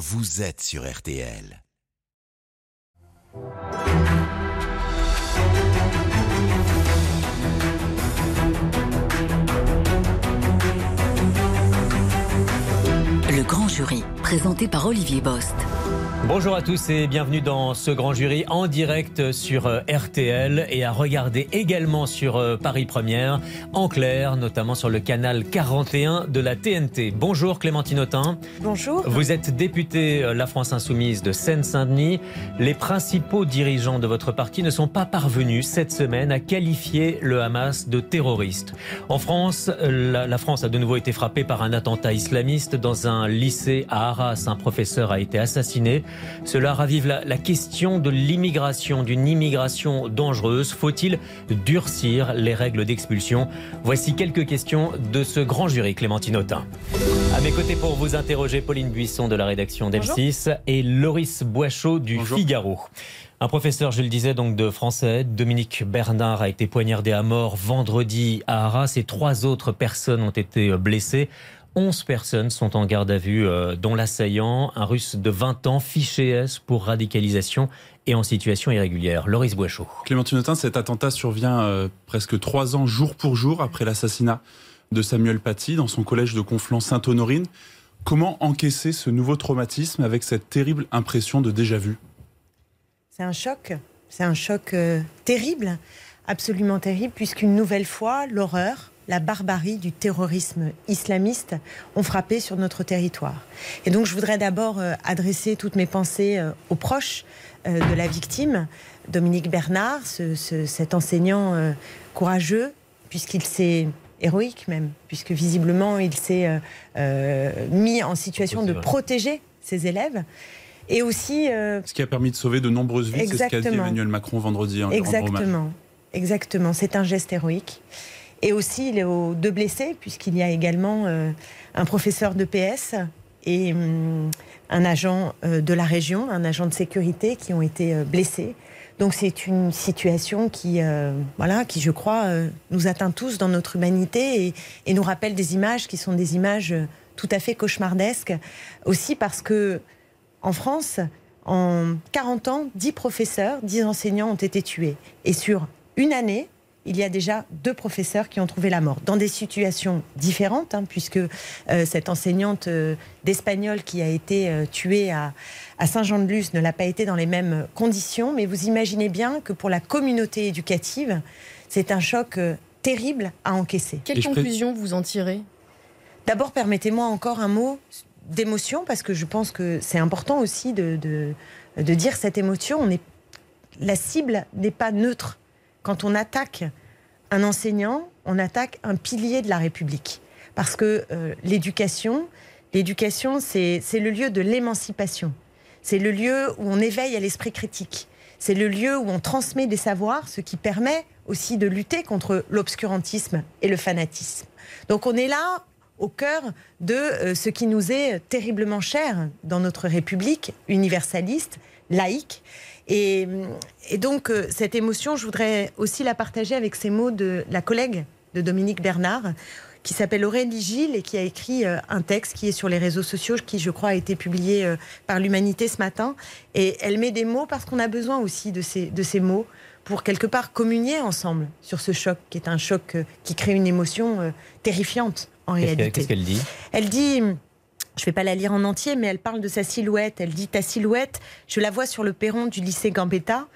vous êtes sur RTL. Le grand jury, présenté par Olivier Bost. Bonjour à tous et bienvenue dans ce grand jury en direct sur euh, RTL et à regarder également sur euh, Paris Première, en clair, notamment sur le canal 41 de la TNT. Bonjour Clémentine Autain. Bonjour. Vous êtes députée euh, La France Insoumise de Seine-Saint-Denis. Les principaux dirigeants de votre parti ne sont pas parvenus cette semaine à qualifier le Hamas de terroriste. En France, la, la France a de nouveau été frappée par un attentat islamiste dans un lycée à Arras. Un professeur a été assassiné. Cela ravive la, la question de l'immigration, d'une immigration dangereuse. Faut-il durcir les règles d'expulsion? Voici quelques questions de ce grand jury, Clémentine Autain. À mes côtés pour vous interroger, Pauline Buisson de la rédaction d'M6 et Loris Boichot du Bonjour. Figaro. Un professeur, je le disais, donc de français, Dominique Bernard, a été poignardé à mort vendredi à Arras et trois autres personnes ont été blessées. 11 personnes sont en garde à vue, euh, dont l'assaillant, un russe de 20 ans, fiché S pour radicalisation et en situation irrégulière. Loris Boichot. Clémentine Autain, cet attentat survient euh, presque trois ans jour pour jour après l'assassinat de Samuel Paty dans son collège de Conflans-Sainte-Honorine. Comment encaisser ce nouveau traumatisme avec cette terrible impression de déjà-vu C'est un choc. C'est un choc euh, terrible, absolument terrible, puisqu'une nouvelle fois, l'horreur, la barbarie du terrorisme islamiste ont frappé sur notre territoire. Et donc, je voudrais d'abord euh, adresser toutes mes pensées euh, aux proches euh, de la victime, Dominique Bernard, ce- ce- cet enseignant courageux, puisqu'il s'est héroïque même, puisque visiblement il s'est euh, mis en situation de protéger ses élèves. Et aussi euh, Ce qui a permis de sauver de nombreuses vies, c'est ce qu'a dit Exactement. Emmanuel Macron vendredi. en. Exactement, exactement. C'est un geste héroïque. Et aussi, il est aux deux blessés, puisqu'il y a également euh, un professeur de PS et hum, un agent euh, de la région, un agent de sécurité qui ont été euh, blessés. Donc c'est une situation qui, voilà, qui je crois, nous atteint tous dans notre humanité et, nous rappelle des images qui sont des images tout à fait cauchemardesques. Aussi parce que en France, en 40 ans, 10 professeurs, 10 enseignants ont été tués. Et sur une année, il y a déjà deux professeurs qui ont trouvé la mort, dans des situations différentes, hein, puisque euh, cette enseignante euh, d'espagnol qui a été euh, tuée à, à Saint-Jean-de-Luz ne l'a pas été dans les mêmes conditions. Mais vous imaginez bien que pour la communauté éducative, c'est un choc euh, terrible à encaisser. Quelle conclusion vous en tirez? D'abord, permettez-moi encore un mot d'émotion, parce que je pense que c'est important aussi de, de, de dire cette émotion. On est, la cible n'est pas neutre. Quand on attaque un enseignant, on attaque un pilier de la République. Parce que euh, l'éducation, l'éducation, c'est le lieu de l'émancipation. C'est le lieu où on éveille à l'esprit critique. C'est le lieu où on transmet des savoirs, ce qui permet aussi de lutter contre l'obscurantisme et le fanatisme. Donc on est là au cœur de euh, ce qui nous est terriblement cher dans notre République universaliste, laïque. Et, et donc euh, cette émotion, je voudrais aussi la partager avec ces mots de la collègue de Dominique Bernard, qui s'appelle Aurélie Gilles et qui a écrit euh, un texte qui est sur les réseaux sociaux, qui je crois a été publié euh, par l'Humanité ce matin. Et elle met des mots parce qu'on a besoin aussi de ces, de ces mots pour quelque part communier ensemble sur ce choc, qui est un choc qui crée une émotion terrifiante en Qu'est-ce réalité. qu'est-ce qu'elle dit? Elle dit, je ne vais pas la lire en entier, mais elle parle de sa silhouette. Elle dit, ta silhouette, je la vois sur le perron du lycée Gambetta.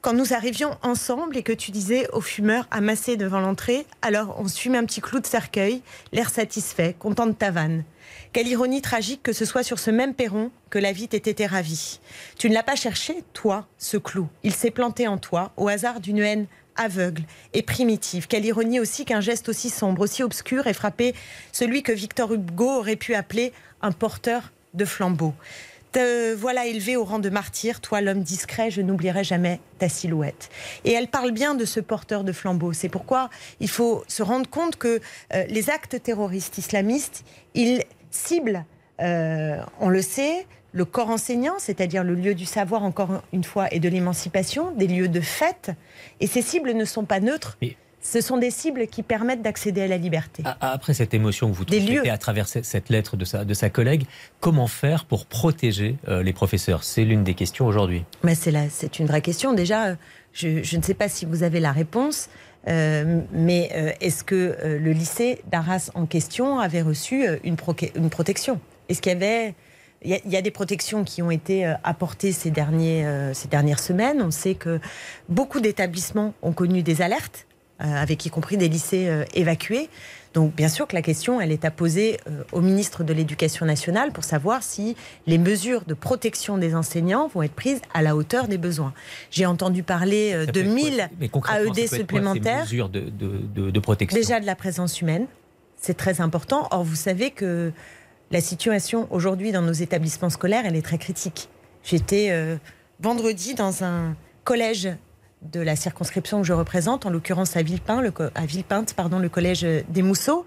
Quand nous arrivions ensemble et que tu disais aux fumeurs amassés devant l'entrée, alors on se fume un petit clou de cercueil, l'air satisfait, content de ta vanne. Quelle ironie tragique que ce soit sur ce même perron que la vie t'ait été ravie. Tu ne l'as pas cherché, toi, ce clou. Il s'est planté en toi, au hasard d'une haine aveugle et primitive. Quelle ironie aussi qu'un geste aussi sombre, aussi obscur ait frappé celui que Victor Hugo aurait pu appeler un porteur de flambeau. Te voilà élevé au rang de martyr, toi l'homme discret, je n'oublierai jamais ta silhouette. Et elle parle bien de ce porteur de flambeau. C'est pourquoi il faut se rendre compte que euh, les actes terroristes islamistes, ils ciblent, euh, on le sait, le corps enseignant, c'est-à-dire le lieu du savoir, encore une fois, et de l'émancipation, des lieux de fête. Et ces cibles ne sont pas neutres. Ce sont des cibles qui permettent d'accéder à la liberté. Après cette émotion que vous transmettez à travers cette lettre de sa, de sa collègue, comment faire pour protéger euh, les professeurs? C'est l'une des questions aujourd'hui. C'est une vraie question. Déjà, euh, je, je, ne sais pas si vous avez la réponse, euh, mais euh, est-ce que le lycée d'Arras en question avait reçu une, une protection? Est-ce qu'il y avait il y, a, des protections qui ont été apportées ces, derniers, ces dernières semaines. On sait que beaucoup d'établissements ont connu des alertes, avec y compris des lycées évacués. Donc bien sûr que la question, elle est à poser euh, au ministre de l'Éducation nationale pour savoir si les mesures de protection des enseignants vont être prises à la hauteur des besoins. J'ai entendu parler euh, de 1000 AED supplémentaires. mesures de, de, protection? Déjà de la présence humaine, c'est très important. Or, vous savez que la situation aujourd'hui dans nos établissements scolaires, elle est très critique. J'étais euh, vendredi dans un collège de la circonscription que je représente, en l'occurrence à Villepinte, le, collège des Mousseaux,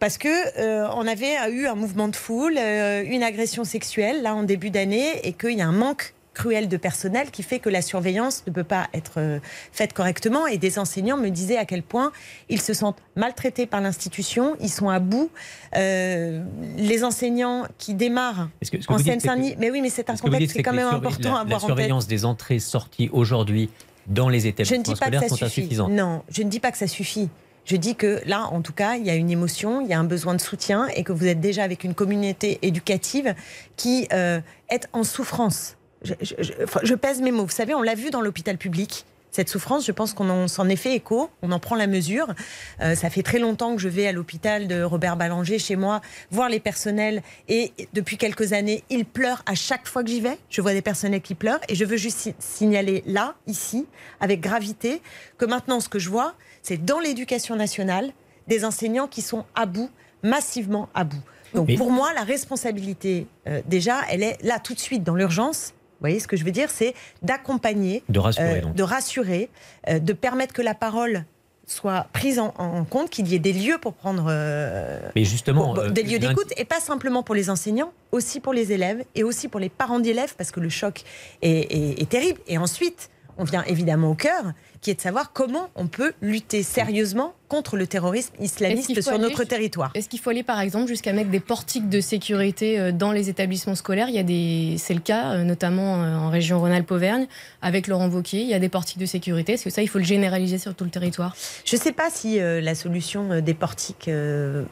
parce que euh, on avait eu un mouvement de foule, euh, une agression sexuelle là en début d'année, et qu'il y a un manque cruel de personnel qui fait que la surveillance ne peut pas être euh, faite correctement. Et des enseignants me disaient à quel point ils se sentent maltraités par l'institution, ils sont à bout. les enseignants qui démarrent en Seine-Saint-Denis, mais oui, mais c'est un contexte qui est quand même important à avoir en tête. La surveillance des entrées-sorties aujourd'hui dans les établissements scolaires sont insuffisants. Non, je ne dis pas que ça suffit. Je dis que là, en tout cas, il y a une émotion, il y a un besoin de soutien et que vous êtes déjà avec une communauté éducative qui euh, est en souffrance. Je, je, pèse mes mots. Vous savez, on l'a vu dans l'hôpital public cette souffrance, je pense qu'on s'en est fait écho, on en prend la mesure. Euh, ça fait très longtemps que je vais à l'hôpital de Robert Ballanger chez moi voir les personnels et depuis quelques années, ils pleurent à chaque fois que j'y vais. Je vois des personnels qui pleurent et je veux juste signaler là, ici, avec gravité, que maintenant ce que je vois, c'est dans l'éducation nationale des enseignants qui sont à bout, massivement à bout. Donc pour moi, la responsabilité, euh, déjà, elle est là tout de suite dans l'urgence vous voyez ce que je veux dire C'est d'accompagner, de rassurer, euh, de, rassurer euh, de permettre que la parole soit prise en, compte, qu'il y ait des lieux pour prendre euh, Mais justement, des lieux d'écoute, et pas simplement pour les enseignants, aussi pour les élèves et aussi pour les parents d'élèves, parce que le choc est, est terrible. Et ensuite, on vient évidemment au cœur, qui est de savoir comment on peut lutter sérieusement contre le terrorisme islamiste sur notre territoire. Est-ce qu'il faut aller par exemple jusqu'à mettre des portiques de sécurité euh, dans les établissements scolaires? Il y a des, c'est le cas euh, notamment euh, en région Rhône-Alpes-Auvergne avec Laurent Wauquiez. Il y a des portiques de sécurité. Est-ce que ça, il faut le généraliser sur tout le territoire? Je ne sais pas si la solution des portiques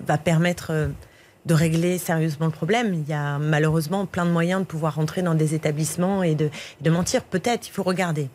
va permettre de régler sérieusement le problème. Il y a malheureusement plein de moyens de pouvoir rentrer dans des établissements et de, de mentir. Peut-être, il faut regarder.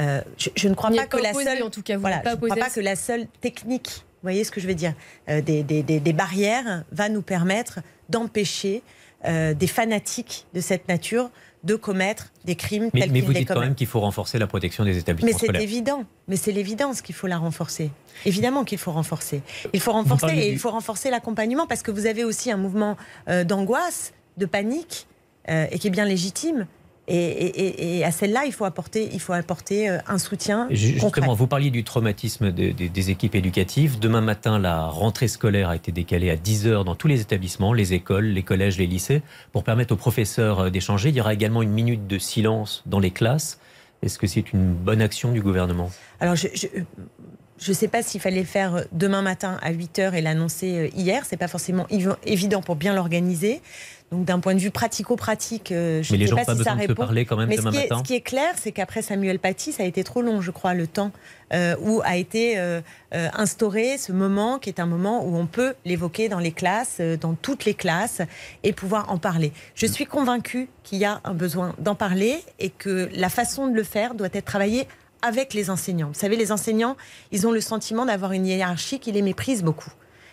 Euh, je, ne crois pas, que la seule, en tout cas, voilà, pas je ne crois pas que la seule technique, vous voyez ce que je veux dire, euh, des, des, des, barrières va nous permettre d'empêcher euh, des fanatiques de cette nature de commettre des crimes mais, tels mais vous dites quand même qu'il faut renforcer la protection des établissements scolaires. Mais c'est évident. Mais c'est l'évidence qu'il faut la renforcer. Évidemment qu'il faut renforcer. Il faut renforcer et il faut renforcer l'accompagnement parce que vous avez aussi un mouvement d'angoisse, de panique et qui est bien légitime. Et, à celle-là, il faut apporter, il faut apporter euh, un soutien. Justement, vous parliez du traumatisme des équipes éducatives. Demain matin, la rentrée scolaire a été décalée à 10 heures dans tous les établissements, les écoles, les collèges, les lycées, pour permettre aux professeurs euh, d'échanger. Il y aura également une minute de silence dans les classes. Est-ce que c'est une bonne action du gouvernement? Alors, je, je ne sais pas s'il fallait le faire demain matin à 8 heures et l'annoncer euh, hier. C'est pas forcément évident pour bien l'organiser. Donc d'un point de vue pratico-pratique, euh, je ne sais pas, si ça répond. parler quand même Mais demain ce, qui matin. Est, ce qui est clair, c'est qu'après Samuel Paty, ça a été trop long, je crois, le temps euh, où a été instauré ce moment qui est un moment où on peut l'évoquer dans les classes, dans toutes les classes, et pouvoir en parler. Je suis convaincue qu'il y a un besoin d'en parler et que la façon de le faire doit être travaillée avec les enseignants. Vous savez, les enseignants, ils ont le sentiment d'avoir une hiérarchie qui les méprise beaucoup.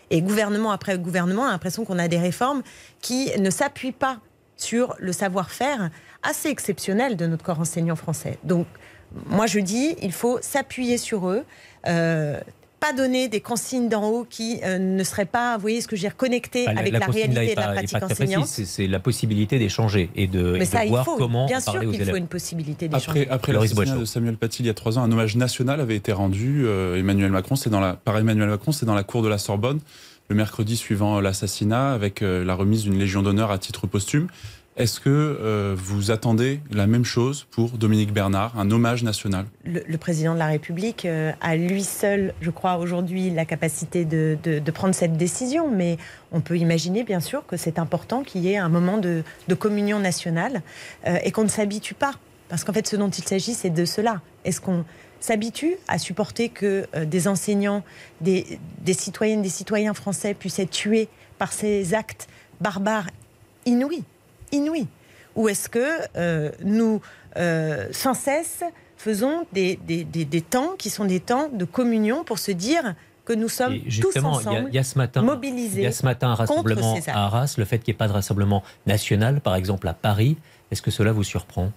Et gouvernement après gouvernement, a l'impression qu'on a des réformes qui ne s'appuient pas sur le savoir-faire assez exceptionnel de notre corps enseignant français. Donc, moi, je dis, il faut s'appuyer sur eux. Euh, pas donner des consignes d'en haut qui euh, ne seraient pas, vous voyez ce que je veux dire, connectées bah, avec la, réalité de la pratique enseignante. C'est la possibilité d'échanger et de, voir comment Bien sûr qu'il faut une possibilité d'échanger. Après, après l'assassinat de Samuel Paty il y a trois ans, un hommage national avait été rendu. Euh, Emmanuel Macron, c'est dans la, par Emmanuel Macron, c'est dans la cour de la Sorbonne le mercredi suivant l'assassinat avec euh, la remise d'une Légion d'honneur à titre posthume. Est-ce que euh, vous attendez la même chose pour Dominique Bernard, un hommage national? Le, président de la République euh, a lui seul, je crois, aujourd'hui la capacité de, prendre cette décision, mais on peut imaginer bien sûr que c'est important qu'il y ait un moment de, communion nationale euh, et qu'on ne s'habitue pas. Parce qu'en fait, ce dont il s'agit, c'est de cela. Est-ce qu'on s'habitue à supporter que des enseignants, des, des citoyennes, des citoyens français puissent être tués par ces actes barbares inouïs? Inouïe Ou est-ce que euh, nous, euh, sans cesse, faisons des, des, temps qui sont des temps de communion pour se dire que nous sommes tous ensemble il y, a ce matin, mobilisés. Il y a ce matin un rassemblement à Arras, le fait qu'il n'y ait pas de rassemblement national, par exemple à Paris, est-ce que cela vous surprend?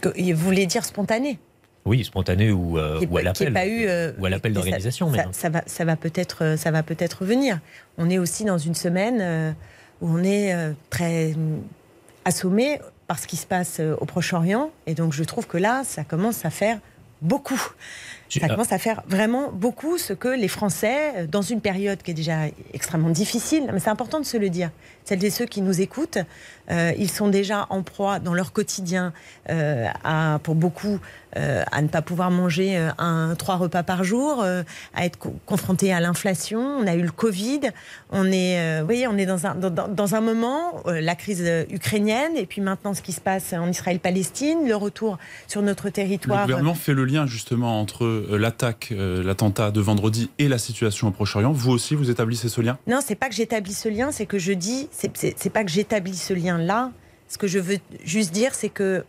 Que, Vous voulez dire spontané oui, spontané ou, euh, ou à l'appel. ou à l'appel d'organisation. Ça, ça, va, ça va peut-être, ça va peut-être venir. On est aussi dans une semaine où on est euh, très assommé par ce qui se passe euh, au Proche-Orient. Et donc je trouve que là, ça commence à faire beaucoup. Ça commence à faire vraiment beaucoup ce que les Français, euh, dans une période qui est déjà extrêmement difficile, mais c'est important de se le dire. Celles et ceux qui nous écoutent, ils sont déjà en proie dans leur quotidien, à, pour beaucoup, euh, à ne pas pouvoir manger euh, un, trois repas par jour, euh, à être confronté à l'inflation. On a eu le Covid. On est, vous voyez, on est dans un, dans, dans un moment, la crise ukrainienne, et puis maintenant ce qui se passe en Israël-Palestine, le retour sur notre territoire. Le gouvernement fait le lien justement entre l'attaque, l'attentat de vendredi et la situation au Proche-Orient. Vous aussi, vous établissez ce lien? Non, c'est pas que j'établis ce lien, c'est que je dis, c'est pas que j'établis ce lien là. Ce que je veux juste dire, c'est que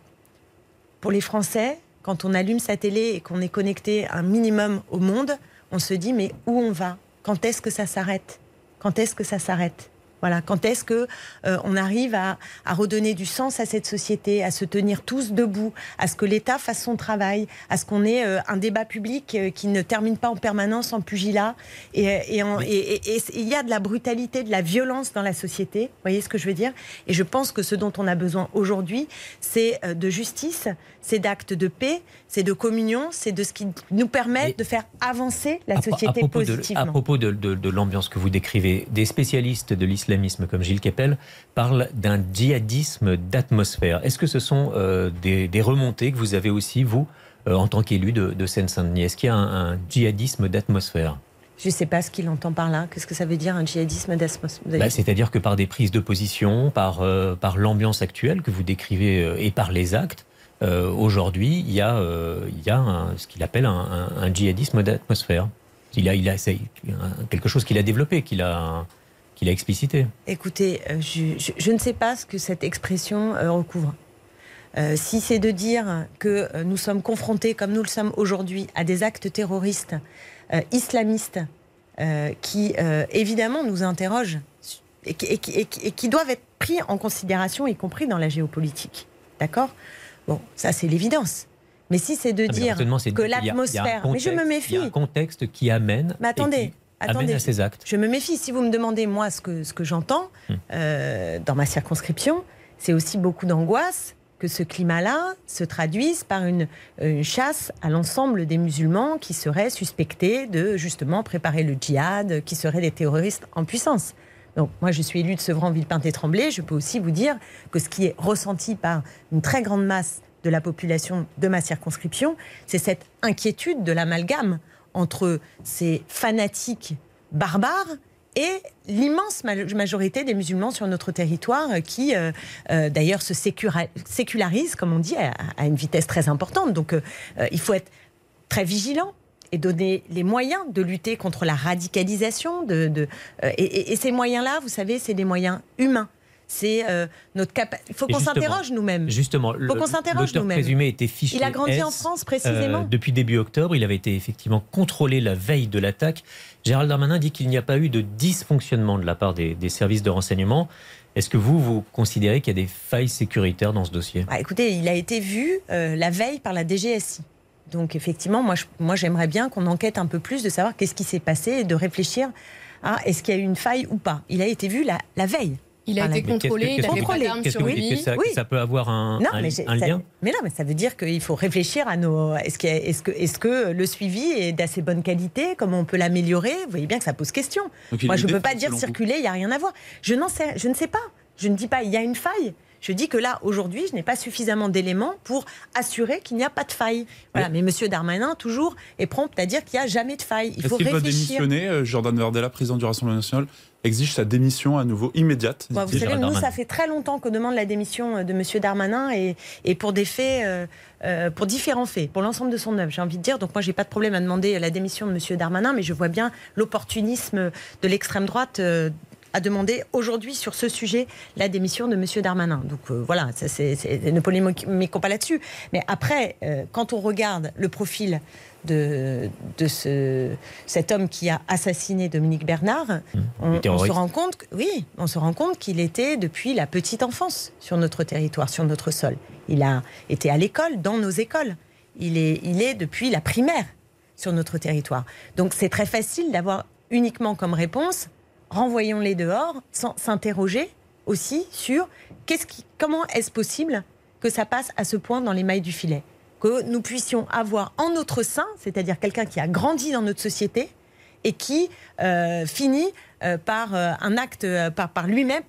pour les Français, quand on allume sa télé et qu'on est connecté un minimum au monde, on se dit mais où on va? Quand est-ce que ça s'arrête? Quand est-ce que ça s'arrête? Voilà, quand est-ce que euh, on arrive à, redonner du sens à cette société, à se tenir tous debout, à ce que l'État fasse son travail, à ce qu'on ait euh, un débat public euh, qui ne termine pas en permanence en pugilat et il y a de la brutalité, de la violence dans la société. Vous voyez ce que je veux dire? Et je pense que ce dont on a besoin aujourd'hui, c'est de justice, c'est d'actes de paix, c'est de communion, c'est de ce qui nous permet de faire avancer la société positivement. à propos de l'ambiance que vous décrivez, des spécialistes de l'islam comme Gilles Keppel, parle d'un djihadisme d'atmosphère. Est-ce que ce sont euh, des, remontées que vous avez aussi, vous, euh, en tant qu'élu de, Seine-Saint-Denis? Est-ce qu'il y a un, djihadisme d'atmosphère? Je ne sais pas ce qu'il entend par là. Qu'est-ce que ça veut dire un djihadisme d'atmosphère? Bah, C'est-à-dire que par des prises de position, par, euh, par l'ambiance actuelle que vous décrivez et par les actes, aujourd'hui, il y a, il y a ce qu'il appelle un, djihadisme d'atmosphère. Il a, il a quelque chose qu'il a développé, qu'il a qu'il a explicité. Écoutez, euh, je, ne sais pas ce que cette expression euh, recouvre. Euh, si c'est de dire que nous sommes confrontés, comme nous le sommes aujourd'hui, à des actes terroristes islamistes qui, évidemment, nous interrogent et qui, doivent être pris en considération, y compris dans la géopolitique. D'accord? Bon, ça, c'est l'évidence. Mais si c'est de ah, dire que l'atmosphère. Mais je me méfie. Il y a un contexte qui amène. Mais attendez, Attendez, ces actes. Je me méfie. Si vous me demandez, moi, ce que, ce que j'entends hmm. euh, dans ma circonscription, c'est aussi beaucoup d'angoisse que ce climat-là se traduise par une, chasse à l'ensemble des musulmans qui seraient suspectés de justement préparer le djihad, qui seraient des terroristes en puissance. Donc moi je suis élu de Sevran, Villepinte et Tremblay, je peux aussi vous dire que ce qui est ressenti par une très grande masse de la population de ma circonscription, c'est cette inquiétude de l'amalgame entre ces fanatiques barbares et l'immense majorité des musulmans sur notre territoire qui, euh, euh, d'ailleurs, se sécularisent, comme on dit, à, une vitesse très importante. Donc, euh, il faut être très vigilant et donner les moyens de lutter contre la radicalisation. Et, ces moyens-là, vous savez, c'est des moyens humains c'est euh, notre capacité. Il faut qu'on s'interroge nous-mêmes. Justement, faut qu'on s'interroge nous-mêmes. présumé était fiché. Il a grandi en France précisément. Euh, depuis début octobre, il avait été effectivement contrôlé la veille de l'attaque. Gérald Darmanin dit qu'il n'y a pas eu de dysfonctionnement de la part des, services de renseignement. Est-ce que vous, vous considérez qu'il y a des failles sécuritaires dans ce dossier? Bah, Écoutez, il a été vu euh, la veille par la DGSI. Donc effectivement, moi, moi j'aimerais bien qu'on enquête un peu plus de savoir qu'est-ce qui s'est passé et de réfléchir à est-ce qu'il y a eu une faille ou pas. Il a été vu la, la veille. Il a été contrôlé, il a contrôlé. Qu'est-ce que vous dites que ça, que ça peut avoir un, un, lien Mais non, mais ça veut dire qu'il faut réfléchir à nos. Est-ce que, est que, est que le suivi est d'assez bonne qualité? Comment on peut l'améliorer? Vous voyez bien que ça pose question. Moi, je ne peux pas dire circuler, il n'y a rien à voir. Je, sais, je ne sais pas. Je ne dis pas il y a une faille. Je dis que là, aujourd'hui, je n'ai pas suffisamment d'éléments pour assurer qu'il n'y a pas de faille. Voilà. Mais, M. Darmanin, toujours, est prompt à dire qu'il n'y a jamais de faille. Il faut Est-ce qu'il réfléchir. doit démissionner euh, Jordan Verdella, président du Rassemblement national, exige sa démission à nouveau immédiate. Vous savez, nous, ça fait très longtemps qu'on demande la démission euh, de M. Darmanin et, et pour des faits, euh, euh, pour différents faits, pour l'ensemble de son œuvre, j'ai envie de dire. Donc moi, j'ai pas de problème à demander la démission de M. Darmanin, mais je vois bien l'opportunisme de l'extrême droite. euh, à demander aujourd'hui sur ce sujet la démission de M. Darmanin. Donc euh, voilà, ça, c'est, c'est- ne polémiquons pas là-dessus. Mais après, euh, quand on regarde le profil de, de ce, cet homme qui a assassiné Dominique Bernard, on, on se rend compte, oui, on se rend compte qu'il était depuis la petite enfance sur notre territoire, sur notre sol. Il a été à l'école, dans nos écoles. Il est, il est depuis la primaire sur notre territoire. Donc c'est très facile d'avoir uniquement comme réponse renvoyons-les dehors sans s'interroger aussi sur qu'est-ce qui, comment est-ce possible que ça passe à ce point dans les mailles du filet? Que nous puissions avoir en notre sein, c'est-à-dire quelqu'un qui a grandi dans notre société et qui euh, finit euh, par euh, un acte, par, par lui-même,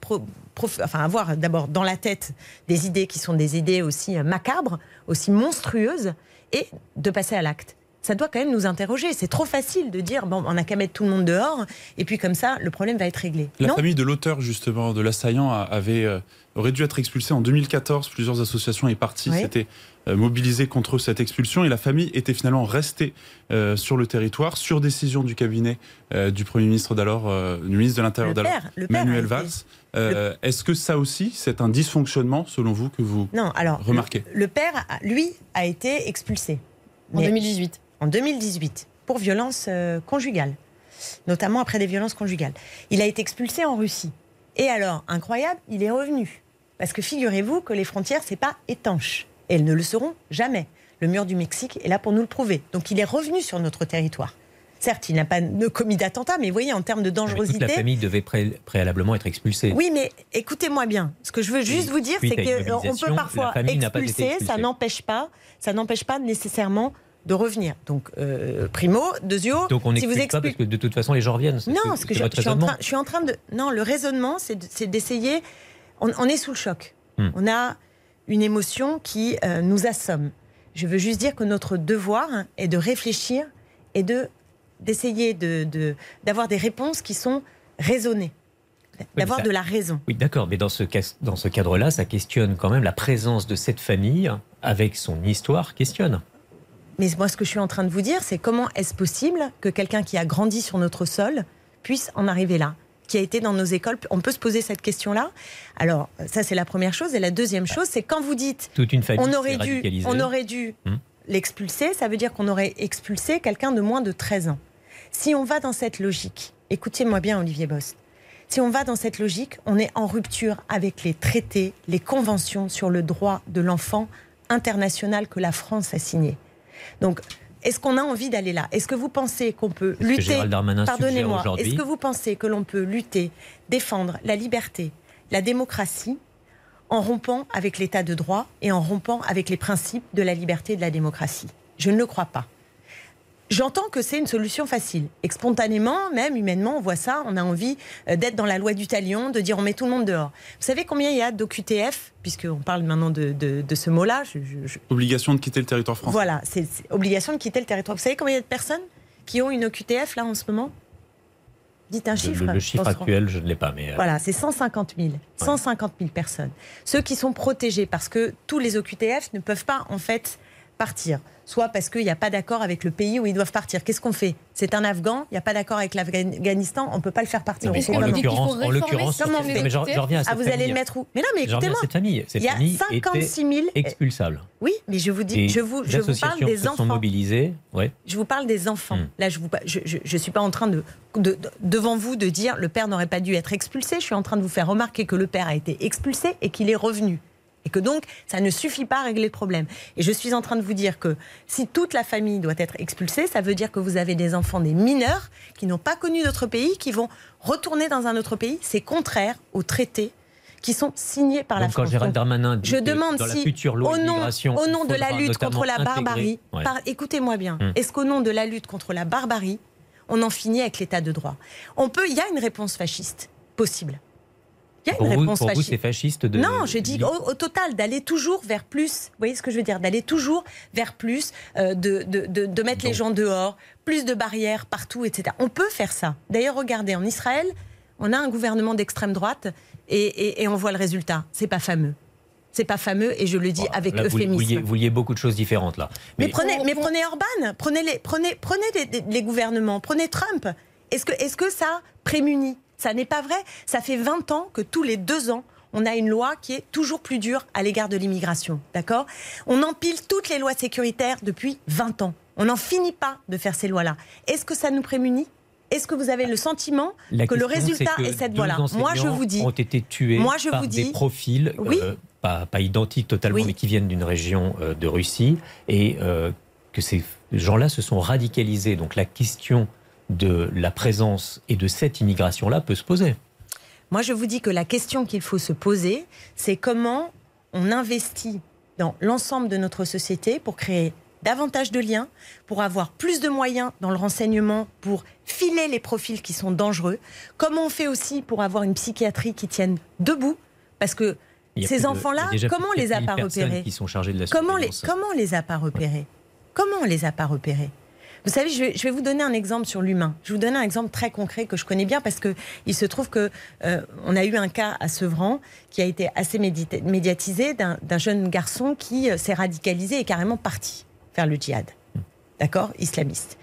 enfin avoir d'abord dans la tête des idées qui sont des idées aussi macabres, aussi monstrueuses, et de passer à l'acte. Ça doit quand même nous interroger. C'est trop facile de dire bon, on n'a qu'à mettre tout le monde dehors, et puis comme ça, le problème va être réglé. La non famille de l'auteur, justement, de l'assaillant, avait, euh, aurait dû être expulsée en 2014. Plusieurs associations et partis Oui. s'étaient euh, mobilisés contre cette expulsion et la famille était finalement restée euh, sur le territoire sur décision du cabinet euh, du Premier ministre d'alors, euh, du ministre de l'Intérieur d'alors, Manuel Valls. Euh, Est-ce que ça aussi, c'est un dysfonctionnement, selon vous, que vous Non, alors remarquez? le père, a- lui, a été expulsé En Mais- 2018. En 2018 pour violence euh, conjugale, notamment après des violences conjugales. Il a été expulsé en Russie. Et alors, incroyable, il est revenu. Parce que figurez-vous que les frontières, c'est pas étanche. Et elles ne le seront jamais. Le mur du Mexique est là pour nous le prouver. Donc il est revenu sur notre territoire. Certes, il n'a pas commis d'attentat, mais vous voyez, en termes de Mais toute la dangerosité. famille devait pré- préalablement être expulsée. Oui, mais écoutez-moi bien. Ce que je veux juste vous dire, c'est qu'on peut mobilisation, parfois expulser, ça n'empêche pas, ça n'empêche pas nécessairement de revenir. Donc, euh, primo, deuxio, Donc on si vous pas parce que de toute façon les gens reviennent. Non, c'est- ce que je, suis en train, je suis en train de. Non, le raisonnement, c'est de- c'est d'essayer. On, on est sous le choc. Hmm. On a une émotion qui euh, nous assomme. Je veux juste dire que notre devoir est de réfléchir et de d'essayer de de- d'avoir des réponses qui sont raisonnées, d'avoir de la raison. Oui, d'accord, mais dans ce, dans ce cadre-là, ça questionne quand même la présence de cette famille avec son histoire, questionne. Mais moi, ce que je suis en train de vous dire, c'est comment est-ce possible que quelqu'un qui a grandi sur notre sol puisse en arriver là qui a été dans nos écoles On peut se poser cette question-là. Alors, ça, c'est la première chose. Et la deuxième chose, c'est quand vous dites Toute une famille on aurait dû, radicalisée. on aurait dû Hmm. l'expulser, ça veut dire qu'on aurait expulsé quelqu'un de moins de 13 ans. Si on va dans cette logique, écoutez-moi bien, Olivier Bost, si on va dans cette logique, on est en rupture avec les traités, les conventions sur le droit de l'enfant international que la France a signé. Donc, est-ce qu'on a envie d'aller là? Est-ce que vous pensez qu'on peut lutter? Pardonnez-moi. Est-ce que vous pensez que l'on peut lutter, défendre la liberté, la démocratie en rompant avec l'état de droit et en rompant avec les principes de la liberté et de la démocratie? Je ne le crois pas. J'entends que c'est une solution facile. Et que spontanément, même humainement, on voit ça, on a envie euh, d'être dans la loi du talion, de dire on met tout le monde dehors. Vous savez combien il y a d'OQTF, puisqu'on parle maintenant de, de- de ce mot-là je- je- je- Obligation de quitter le territoire français. Voilà, c'est obligation de quitter le territoire. Vous savez combien il y a de personnes qui ont une OQTF là en ce moment? Dites un chiffre. Le, le chiffre actuel, je ne l'ai pas, mais euh, voilà, c'est 150 000. 150 000 personnes. Ceux qui sont protégés parce que tous les OQTF ne peuvent pas en fait partir. Soit parce qu'il n'y a pas d'accord avec le pays où ils doivent partir. Qu'est-ce qu'on fait? C'est un Afghan, il n'y a pas d'accord avec l'Afghanistan, on ne peut pas le faire partir. mais en l'occurrence, Comment on mais fait je, je reviens à cette Ah, vous allez le mettre où? Mais non, mais écoutez-moi. cette famille. Cette Il y a famille 56 était 000. expulsable. Oui, mais je vous dis, Et je vous, je les vous parle des se sont enfants. mobilisées. Ouais. Je vous parle des enfants. Hmm. Là, je ne je, je, je suis pas en train de, de- de- devant vous de dire le père n'aurait pas dû être expulsé. Je suis en train de vous faire remarquer que le père a été expulsé et qu'il est revenu. Et que donc, ça ne suffit pas à régler le problème. Et je suis en train de vous dire que si toute la famille doit être expulsée, ça veut dire que vous avez des enfants, des mineurs, qui n'ont pas connu notre pays, qui vont retourner dans un autre pays. C'est contraire aux traités qui sont signés par la quand France. Gérald Darmanin dit je demande dans la si, future loi au nom, au nom de la lutte contre la barbarie, Ouais. écoutez-moi bien, Hmm. est-ce qu'au nom de la lutte contre la barbarie, on en finit avec l'état de droit? On peut, il y a une réponse fasciste possible. Il y a une Pour vous, réponse pour vous, fasciste. c'est fasciste de. Non, je dis au, au total d'aller toujours vers plus. Vous voyez ce que je veux dire D'aller toujours vers plus, euh, de, de, de, de mettre les gens dehors, plus de barrières partout, etc. On peut faire ça. D'ailleurs, regardez, en Israël, on a un gouvernement d'extrême droite et, et- et on voit le résultat. C'est pas fameux. C'est pas fameux et je le dis Voilà, avec là, vous, euphémisme. vouliez, vous vouliez beaucoup de choses différentes là. Mais, prenez, mais prenez Orban, prenez les, prenez, prenez les, les- les gouvernements, prenez Trump. Est-ce que, est-ce que ça prémunit Ça n'est pas vrai. Ça fait 20 ans que tous les deux ans, on a une loi qui est toujours plus dure à l'égard de l'immigration. D'accord? On empile toutes les lois sécuritaires depuis 20 ans. On n'en finit pas de faire ces lois-là. Est-ce que ça nous prémunit? Est-ce que vous avez le sentiment La que le résultat que est cette voie-là Moi, je vous dis. ont été tués Moi, je par vous des dis- profils Oui. euh, pas, pas identiques totalement, Oui. mais qui viennent d'une région euh, de Russie et euh, que ces gens-là se sont radicalisés. Donc la question de la présence et de cette immigration-là peut se poser. Moi, je vous dis que la question qu'il faut se poser, c'est comment on investit dans l'ensemble de notre société pour créer davantage de liens, pour avoir plus de moyens dans le renseignement, pour filer les profils qui sont dangereux. Comment on fait aussi pour avoir une psychiatrie qui tienne debout? Parce que ces enfants-là, comment on les a 4000 pas repérés? les, comment on les a pas repérés? Comment on les a pas repérés? Vous savez, je vais, vous donner un exemple sur l'humain. Je vais vous donner un exemple très concret que je connais bien parce que il se trouve que euh, on a eu un cas à Sevran qui a été assez médiatisé d'un jeune garçon qui euh, s'est radicalisé et carrément parti faire le djihad, d'accord, islamiste.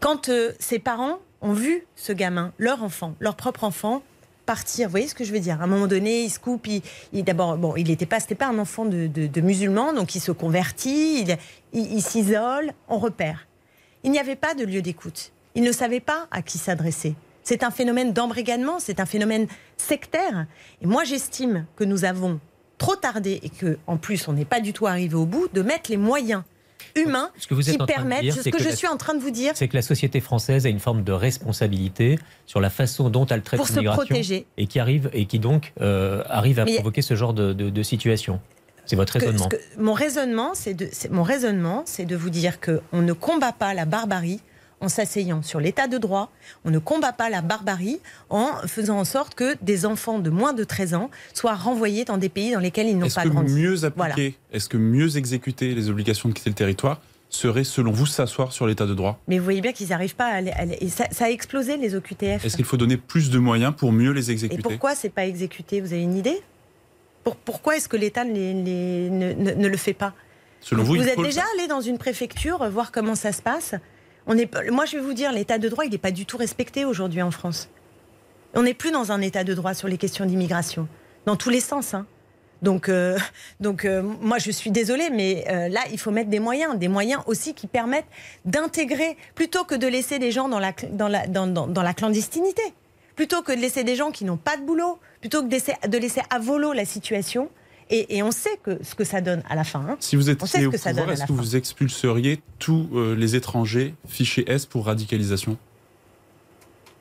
Quand euh, ses parents ont vu ce gamin, leur enfant, leur propre enfant, partir. Vous voyez ce que je veux dire? À un moment donné, il se coupe. Il, D'abord, bon, il n'était pas, c'était pas un enfant de, musulman, donc il se convertit, il s'isole, on repère. Il n'y avait pas de lieu d'écoute. Il ne savait pas à qui s'adresser. C'est un phénomène d'embrigadement, c'est un phénomène sectaire. Et moi, j'estime que nous avons trop tardé et que, en plus, on n'est pas du tout arrivé au bout de mettre les moyens humains Ce que vous êtes qui permettent. dire, ce que, que je la- suis en train de vous dire, C'est que la société française a une forme de responsabilité sur la façon dont elle traite l'immigration et qui arrive et qui donc euh, arrive à Mais- provoquer ce genre de, de- de situation. C'est votre raisonnement. que- mon raisonnement, c'est de, c'est- mon raisonnement, c'est de vous dire que on ne combat pas la barbarie en s'asseyant sur l'état de droit. On ne combat pas la barbarie en faisant en sorte que des enfants de moins de 13 ans soient renvoyés dans des pays dans lesquels ils n'ont Est-ce pas que grandi. mieux appliquer, Voilà. est-ce que mieux exécuter les obligations de quitter le territoire serait, selon vous, s'asseoir sur l'état de droit? Mais vous voyez bien qu'ils n'arrivent pas à, aller- à aller- et ça, ça a explosé les OQTF. Est-ce qu'il faut donner plus de moyens pour mieux les Et exécuter? pourquoi c'est pas exécuté? Vous avez une idée? Pour- Pourquoi est-ce que l'État ne, le fait pas Selon vous, êtes déjà allé dans une préfecture euh, voir comment ça se passe on est, Moi, je vais vous dire, l'état de droit, il n'est pas du tout respecté aujourd'hui en France. On n'est plus dans un état de droit sur les questions d'immigration, dans tous les sens. hein. Donc, euh, donc euh, moi, je suis désolée, mais euh, là, il faut mettre des moyens, des moyens aussi qui permettent d'intégrer, plutôt que de laisser des gens dans la, dans la, dans, dans- dans la clandestinité, plutôt que de laisser des gens qui n'ont pas de boulot, plutôt que de laisser, à volo la situation. Et, et on sait que, ce que ça donne à la fin. hein. Si vous On sait étiez ce au que pouvoir, est-ce que fin. vous expulseriez tous euh, les étrangers fichés S pour radicalisation?